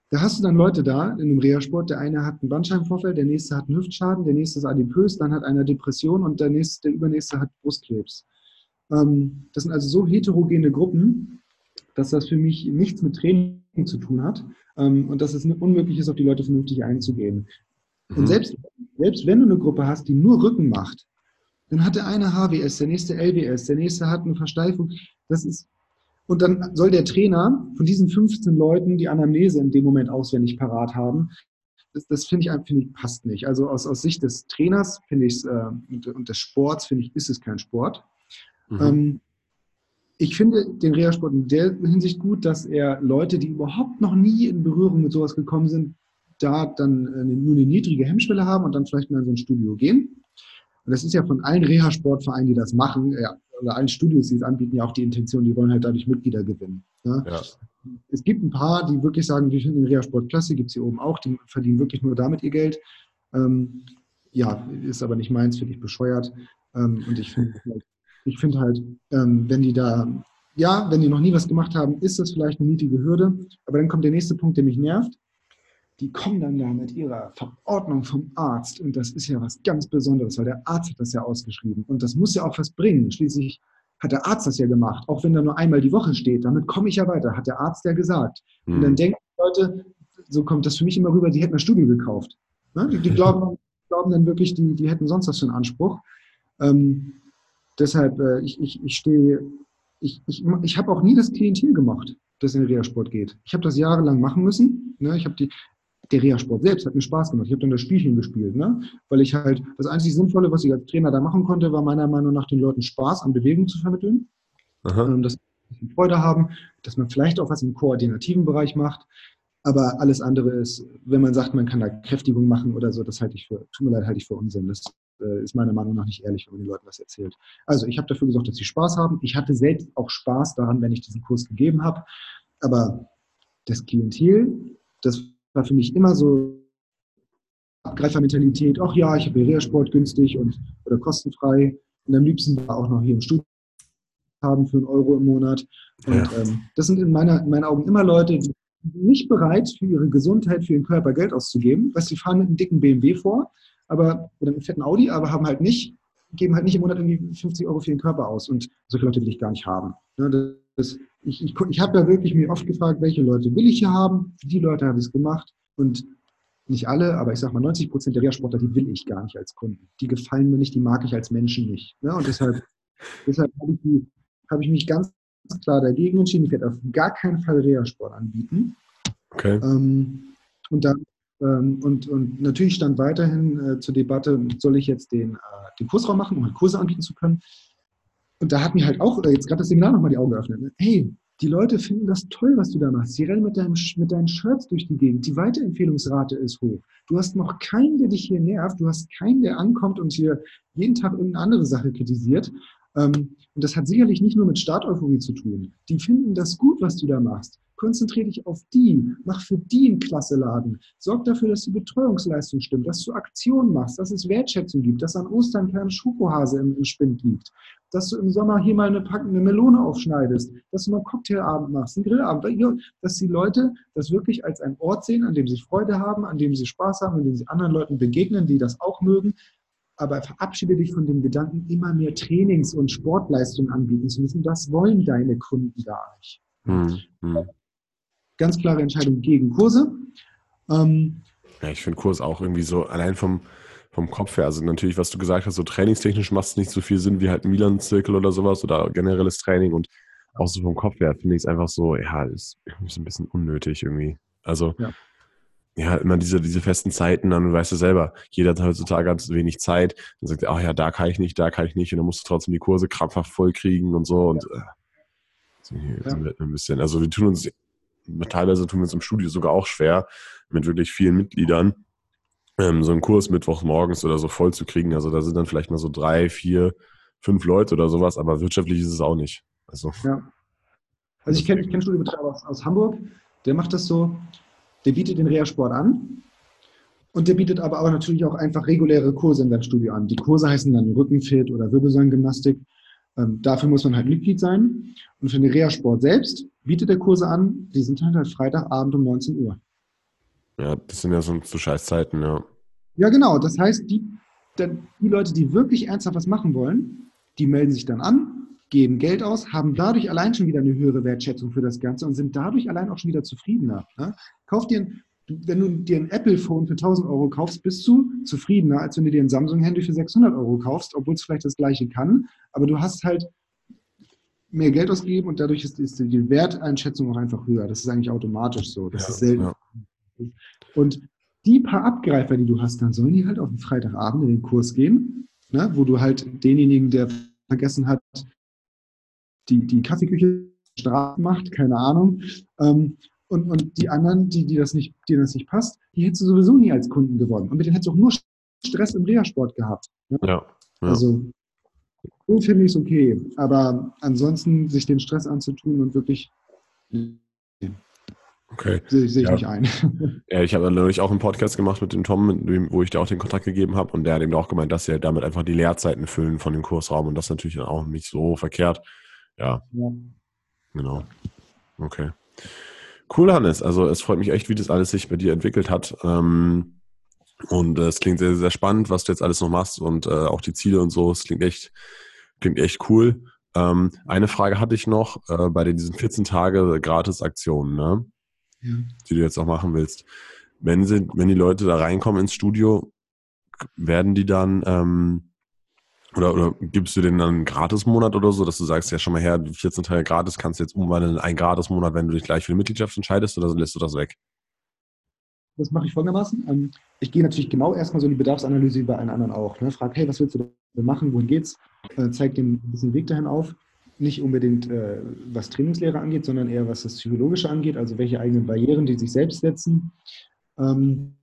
da hast du dann Leute da in einem Reha-Sport, der eine hat einen Bandscheibenvorfall, der nächste hat einen Hüftschaden, der nächste ist adipös, dann hat einer Depression und der, nächste, der übernächste hat Brustkrebs. Ähm, das sind also so heterogene Gruppen, dass das für mich nichts mit Training zu tun hat ähm, und dass es unmöglich ist, auf die Leute vernünftig einzugehen. Und mhm. selbst, selbst wenn du eine Gruppe hast, die nur Rücken macht, dann hat der eine HWS, der nächste LWS, der nächste hat eine Versteifung. Das ist, und dann soll der Trainer von diesen 15 Leuten die Anamnese in dem Moment auswendig parat haben. Das, das finde ich, find ich passt nicht. Also aus, aus Sicht des Trainers finde ich äh, und, und, des Sports finde ich, ist es kein Sport. Mhm. Ähm, ich finde den Reha-Sport in der Hinsicht gut, dass er Leute, die überhaupt noch nie in Berührung mit sowas gekommen sind, da dann äh, nur eine niedrige Hemmschwelle haben und dann vielleicht mal in so ein Studio gehen. Und das ist ja von allen Reha-Sportvereinen, die das machen, ja, oder allen Studios, die es anbieten, ja auch die Intention, die wollen halt dadurch Mitglieder gewinnen. Ne? Ja. Es gibt ein paar, die wirklich sagen, wir finden den Reha-Sport klasse, gibt es hier oben auch, die verdienen wirklich nur damit ihr Geld. Ähm, ja, ist aber nicht meins, finde ich bescheuert. Ähm, und ich finde halt, ich finde halt, ähm, wenn die da, ja, wenn die noch nie was gemacht haben, ist das vielleicht eine niedrige Hürde. Aber dann kommt der nächste Punkt, der mich nervt die kommen dann da mit ihrer Verordnung vom Arzt und das ist ja was ganz Besonderes, weil der Arzt hat das ja ausgeschrieben und das muss ja auch was bringen. Schließlich hat der Arzt das ja gemacht, auch wenn da nur einmal die Woche steht, damit komme ich ja weiter, hat der Arzt ja gesagt. Mhm. Und dann denken die Leute, so kommt das für mich immer rüber, die hätten eine Studie gekauft. Ne? Die, die glauben, glauben dann wirklich, die, die hätten sonst was für einen Anspruch. Ähm, deshalb, äh, ich, ich, ich stehe, ich, ich, ich habe auch nie das Klientel gemacht, das in den Reha-Sport geht. Ich habe das jahrelang machen müssen. Ne? Ich habe die, der Reha-Sport selbst hat mir Spaß gemacht. Ich habe dann das Spielchen gespielt, ne? weil ich halt, das einzig Sinnvolle, was ich als Trainer da machen konnte, war meiner Meinung nach den Leuten Spaß an Bewegung zu vermitteln. Ähm, dass sie Freude haben, dass man vielleicht auch was im koordinativen Bereich macht. Aber alles andere ist, wenn man sagt, man kann da Kräftigung machen oder so, das halte ich für, tut mir leid, halte ich für Unsinn. Das äh, ist meiner Meinung nach nicht ehrlich, wenn man den Leuten was erzählt. Also ich habe dafür gesorgt, dass sie Spaß haben. Ich hatte selbst auch Spaß daran, wenn ich diesen Kurs gegeben habe. Aber das Klientel, das war für mich immer so Abgreifermentalität. Ach ja, ich habe Reha-Sport günstig und oder kostenfrei. Und am liebsten war auch noch hier im Studio haben für einen Euro im Monat. Und ja. ähm, das sind in, meiner, in meinen Augen immer Leute, die nicht bereit, für ihre Gesundheit, für ihren Körper Geld auszugeben. Weißt, sie fahren mit einem dicken BMW vor, aber, oder einem fetten Audi, aber haben halt nicht, geben halt nicht im Monat irgendwie 50 Euro für ihren Körper aus. Und solche Leute will ich gar nicht haben. Ne, das, ich ich, ich habe ja wirklich mir oft gefragt, welche Leute will ich hier haben. Für die Leute habe ich es gemacht. Und nicht alle, aber ich sage mal 90 Prozent der Reha-Sportler, die will ich gar nicht als Kunden. Die gefallen mir nicht, die mag ich als Menschen nicht. Ne? Und deshalb, deshalb habe ich, hab ich mich ganz klar dagegen entschieden. Ich werde auf gar keinen Fall Reha-Sport anbieten. Okay. Ähm, und dann ähm, und, und natürlich stand weiterhin äh, zur Debatte, soll ich jetzt den, äh, den Kursraum machen, um halt Kurse anbieten zu können. Und da hat mir halt auch, jetzt gerade das Seminar nochmal die Augen geöffnet. Ne? Hey, die Leute finden das toll, was du da machst. Sie rennen mit, deinem, mit deinen Shirts durch die Gegend. Die Weiterempfehlungsrate ist hoch. Du hast noch keinen, der dich hier nervt. Du hast keinen, der ankommt und hier jeden Tag irgendeine andere Sache kritisiert. Ähm, und das hat sicherlich nicht nur mit Starteuphorie zu tun. Die finden das gut, was du da machst. Konzentriere dich auf die, mach für die einen klasse Laden. Sorg dafür, dass die Betreuungsleistung stimmt, dass du Aktionen machst, dass es Wertschätzung gibt, dass an Ostern kein Schokohase im, im Spind liegt, dass du im Sommer hier mal eine, Pack, eine Melone aufschneidest, dass du mal einen Cocktailabend machst, einen Grillabend, dass die Leute das wirklich als einen Ort sehen, an dem sie Freude haben, an dem sie Spaß haben, an dem sie anderen Leuten begegnen, die das auch mögen, aber verabschiede dich von dem Gedanken, immer mehr Trainings- und Sportleistungen anbieten zu müssen. Das wollen deine Kunden gar nicht. Hm, hm. Ganz klare Entscheidung gegen Kurse. Ähm, ja, ich finde Kurs auch irgendwie so, allein vom, vom Kopf her, also natürlich, was du gesagt hast, so trainingstechnisch macht es nicht so viel Sinn wie halt Milan-Zirkel oder sowas oder generelles Training und auch so vom Kopf her finde ich es einfach so, ja, ist irgendwie so ein bisschen unnötig irgendwie. Also, ja ja, immer diese, diese festen Zeiten, dann weißt du selber, jeder hat heutzutage ganz wenig Zeit, dann sagt er, ach ja, da kann ich nicht, da kann ich nicht, und dann musst du trotzdem die Kurse krampfhaft voll kriegen und so und äh, ja. ein bisschen, also wir tun uns, teilweise tun wir uns im Studio sogar auch schwer, mit wirklich vielen Mitgliedern, ähm, so einen Kurs mittwochs morgens oder so voll zu kriegen, also da sind dann vielleicht mal so drei, vier, fünf Leute oder sowas, aber wirtschaftlich ist es auch nicht. Also, ja. Also ich kenne ich kenn Studiobetreiber aus, aus Hamburg, der macht das so, der bietet den Reha-Sport an und der bietet aber auch natürlich auch einfach reguläre Kurse in seinem Studio an. Die Kurse heißen dann Rückenfit oder Wirbelsäulengymnastik. Ähm, dafür muss man halt Mitglied sein. Und für den Reha-Sport selbst bietet er Kurse an, die sind halt, halt Freitagabend um 19 Uhr. Ja, das sind ja so, so Scheißzeiten, ja. Ja, genau. Das heißt, die, die Leute, die wirklich ernsthaft was machen wollen, die melden sich dann an, geben Geld aus, haben dadurch allein schon wieder eine höhere Wertschätzung für das Ganze und sind dadurch allein auch schon wieder zufriedener. Ne? Kauf dir ein, wenn du dir ein Apple-Phone für 1000 Euro kaufst, bist du zufriedener, als wenn du dir ein Samsung-Handy für 600 Euro kaufst, obwohl es vielleicht das gleiche kann. Aber du hast halt mehr Geld ausgegeben und dadurch ist, ist die Werteinschätzung auch einfach höher. Das ist eigentlich automatisch so. Das ja, ist selten. Ja. Und die paar Abgreifer, die du hast, dann sollen die halt auf den Freitagabend in den Kurs gehen, ne, wo du halt denjenigen, der vergessen hat, die, die Kaffeeküche Strafen macht, keine Ahnung. Ähm, und, und die anderen, die, die das nicht, denen das nicht passt, die hättest du sowieso nie als Kunden gewonnen. Und mit denen hättest du auch nur Stress im Reha-Sport gehabt. Ne? Ja, ja. Also, so finde ich es okay. Aber ansonsten sich den Stress anzutun und wirklich. Okay. Sehe seh ich ja. nicht ein. Ja, ich habe natürlich auch einen Podcast gemacht mit dem Tom, wo ich dir auch den Kontakt gegeben habe und der hat eben auch gemeint, dass sie halt damit einfach die Leerzeiten füllen von dem Kursraum und das natürlich dann auch nicht so verkehrt. Ja. ja. Genau. Okay. Cool, Hannes. Also es freut mich echt, wie das alles sich bei dir entwickelt hat. Ähm, und äh, es klingt sehr, sehr spannend, was du jetzt alles noch machst und äh, auch die Ziele und so. Es klingt echt, klingt echt cool. Ähm, eine Frage hatte ich noch äh, bei diesen 14 Tage Gratis-Aktionen, ne? Ja. die du jetzt auch machen willst. Wenn, sie, wenn die Leute da reinkommen ins Studio, werden die dann ähm, oder, oder gibst du denen dann einen Gratis-Monat oder so, dass du sagst, ja schon mal her, 14 Tage gratis kannst du jetzt umwandeln in einen Gratis-Monat, wenn du dich gleich für die Mitgliedschaft entscheidest oder lässt du das weg? Das mache ich folgendermaßen. Ähm, ich gehe natürlich genau erstmal so in die Bedarfsanalyse wie bei allen anderen auch. Ne? Frag, hey, was willst du machen, wohin geht's? Äh, zeig dem ein bisschen Weg dahin auf. Nicht unbedingt, äh, was Trainingslehre angeht, sondern eher, was das Psychologische angeht, also welche eigenen Barrieren die sich selbst setzen. Ähm,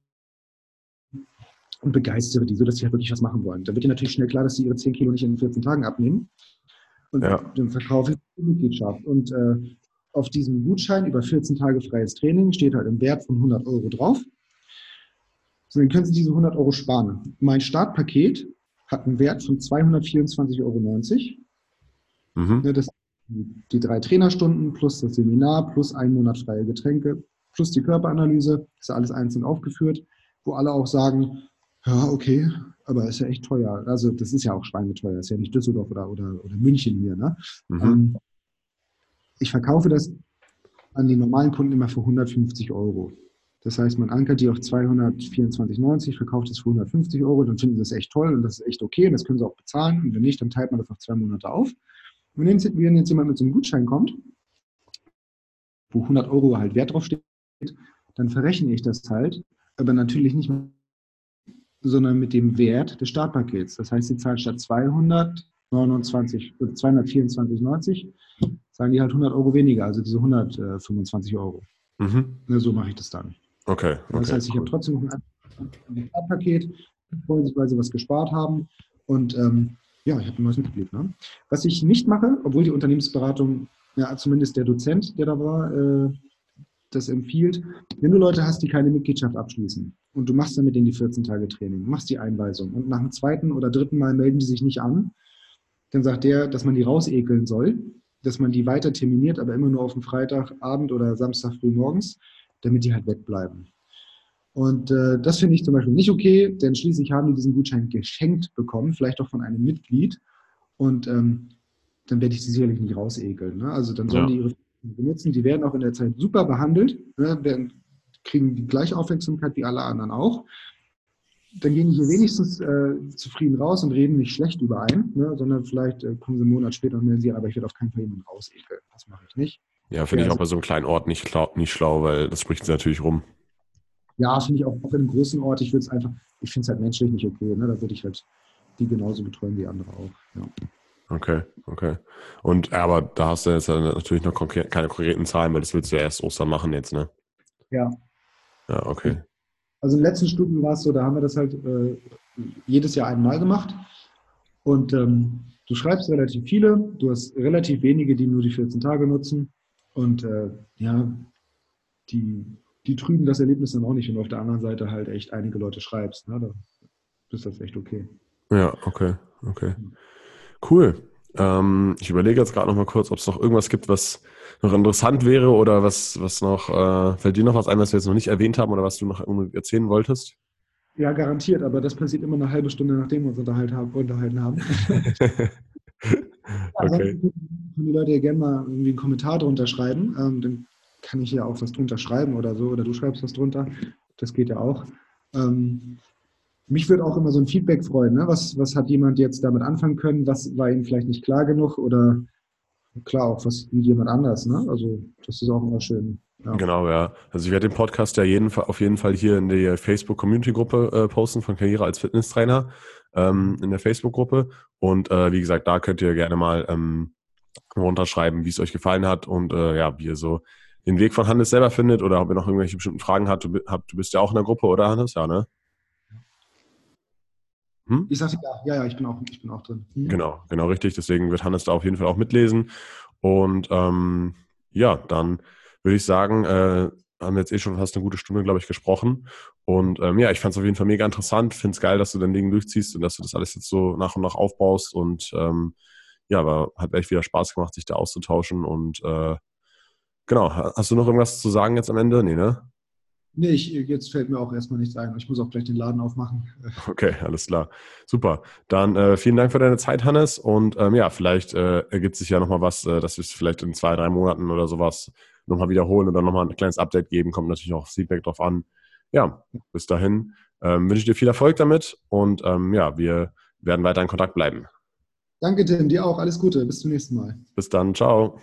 und begeistere die, sodass sie halt wirklich was machen wollen. Da wird dir natürlich schnell klar, dass sie ihre 10 Kilo nicht in 14 Tagen abnehmen. Und ja. dann verkaufe ich die Mitgliedschaft. Und äh, auf diesem Gutschein über 14 Tage freies Training steht halt ein Wert von 100 Euro drauf. So, dann können Sie diese 100 Euro sparen. Mein Startpaket hat einen Wert von 224,90 Euro. Mhm. Ne, das, die drei Trainerstunden plus das Seminar plus ein Monat freie Getränke plus die Körperanalyse, ist alles einzeln aufgeführt, wo alle auch sagen, ja, okay, aber ist ja echt teuer. Also das ist ja auch schweineteuer, ist ja nicht Düsseldorf oder, oder, oder München hier. Ne? Mhm. Ähm, ich verkaufe das an die normalen Kunden immer für 150 Euro. Das heißt, man ankert die auf 224,90, verkauft es für 150 Euro, dann finden sie das echt toll und das ist echt okay und das können sie auch bezahlen. Und wenn nicht, dann teilt man das auf zwei Monate auf. Wenn jetzt, wenn jetzt jemand mit so einem Gutschein kommt, wo 100 Euro halt Wert drauf steht, dann verrechne ich das halt, aber natürlich nicht sondern mit dem Wert des Startpakets. Das heißt, sie zahlen statt 229, 224,90, sagen die halt 100 Euro weniger, also diese 125 Euro. Mhm. Ne, so mache ich das dann. Okay. okay das heißt, ich cool. habe trotzdem noch ein Startpaket, weil sie was gespart haben. Und ähm, ja, ich habe ein neues Mitglied. Ne? Was ich nicht mache, obwohl die Unternehmensberatung, ja, zumindest der Dozent, der da war, äh, das empfiehlt, wenn du Leute hast, die keine Mitgliedschaft abschließen und du machst dann mit denen die 14 Tage Training, machst die Einweisung und nach dem zweiten oder dritten Mal melden die sich nicht an, dann sagt der, dass man die rausekeln soll, dass man die weiter terminiert, aber immer nur auf dem Freitagabend oder Samstag früh morgens, damit die halt wegbleiben. Und äh, das finde ich zum Beispiel nicht okay, denn schließlich haben die diesen Gutschein geschenkt bekommen, vielleicht auch von einem Mitglied. Und ähm, dann werde ich sie sicherlich nicht rausekeln. Ne? Also dann sollen ja. die ihre benutzen. Die werden auch in der Zeit super behandelt, ne, werden, kriegen die gleiche Aufmerksamkeit wie alle anderen auch. Dann gehen die hier wenigstens äh, zufrieden raus und reden nicht schlecht über einen, ne, sondern vielleicht äh, kommen sie einen Monat später und melden sie, aber ich werde auf keinen Fall jemanden rausekeln. Das mache ich nicht. Ja, finde ja, ich auch bei so einem kleinen Ort nicht, schlau, nicht schlau, weil das spricht sie natürlich rum. Ja, finde ich auch, auch in einem großen Ort. Ich würde es einfach, ich finde es halt menschlich nicht okay. Ne? Da würde ich halt die genauso betreuen wie andere auch. Ja. Okay, okay. Und aber da hast du jetzt natürlich noch konkret, keine konkreten Zahlen, weil das willst du ja erst Ostern machen jetzt, ne? Ja. Ja, okay. Also im letzten Stunden war es so, da haben wir das halt äh, jedes Jahr einmal gemacht. Und ähm, du schreibst relativ viele, du hast relativ wenige, die nur die 14 Tage nutzen. Und äh, ja, die, die trüben das Erlebnis dann auch nicht. Und auf der anderen Seite halt echt einige Leute schreibst. Ne? Da ist das echt okay. Ja, okay, okay. Cool. Ähm, ich überlege jetzt gerade noch mal kurz, ob es noch irgendwas gibt, was noch interessant wäre oder was, was noch, äh, fällt dir noch was ein, was wir jetzt noch nicht erwähnt haben oder was du noch erzählen wolltest? Ja, garantiert, aber das passiert immer eine halbe Stunde, nachdem wir uns unterhalten haben. Unterhalten haben. okay. Können die Leute ja gerne mal irgendwie einen Kommentar drunter schreiben. Ähm, dann kann ich ja auch was drunter schreiben oder so, oder du schreibst was drunter. Das geht ja auch. Ähm, mich würde auch immer so ein Feedback freuen. Ne? Was, was hat jemand jetzt damit anfangen können? Was war ihm vielleicht nicht klar genug? Oder klar auch, was wie jemand anders. Ne? Also das ist auch immer schön. Ja. Genau, ja. Also ich werde den Podcast ja jeden, auf jeden Fall hier in der Facebook-Community-Gruppe äh, posten von Karriere als Fitnesstrainer ähm, in der Facebook-Gruppe. Und äh, wie gesagt, da könnt ihr gerne mal ähm, runterschreiben, wie es euch gefallen hat und äh, ja, wie ihr so den Weg von Hannes selber findet oder ob ihr noch irgendwelche bestimmten Fragen habt. Du, habt, du bist ja auch in der Gruppe, oder Hannes? Ja, ne? Hm? Ich sagte ja, ja, ja, ich bin auch, ich bin auch drin. Hm? Genau, genau richtig. Deswegen wird Hannes da auf jeden Fall auch mitlesen. Und ähm, ja, dann würde ich sagen, äh, haben wir jetzt eh schon fast eine gute Stunde, glaube ich, gesprochen. Und ähm, ja, ich fand es auf jeden Fall mega interessant. Finde es geil, dass du dein Ding durchziehst und dass du das alles jetzt so nach und nach aufbaust. Und ähm, ja, aber hat echt wieder Spaß gemacht, sich da auszutauschen. Und äh, genau. Hast du noch irgendwas zu sagen jetzt am Ende? Nee, ne? Nee, ich, jetzt fällt mir auch erstmal nichts ein. Ich muss auch gleich den Laden aufmachen. Okay, alles klar. Super. Dann äh, vielen Dank für deine Zeit, Hannes. Und ähm, ja, vielleicht äh, ergibt sich ja nochmal was, äh, dass wir es vielleicht in zwei, drei Monaten oder sowas nochmal wiederholen oder nochmal ein kleines Update geben. Kommt natürlich auch Feedback drauf an. Ja, bis dahin ähm, wünsche ich dir viel Erfolg damit und ähm, ja, wir werden weiter in Kontakt bleiben. Danke, Tim. Dir auch. Alles Gute. Bis zum nächsten Mal. Bis dann. Ciao.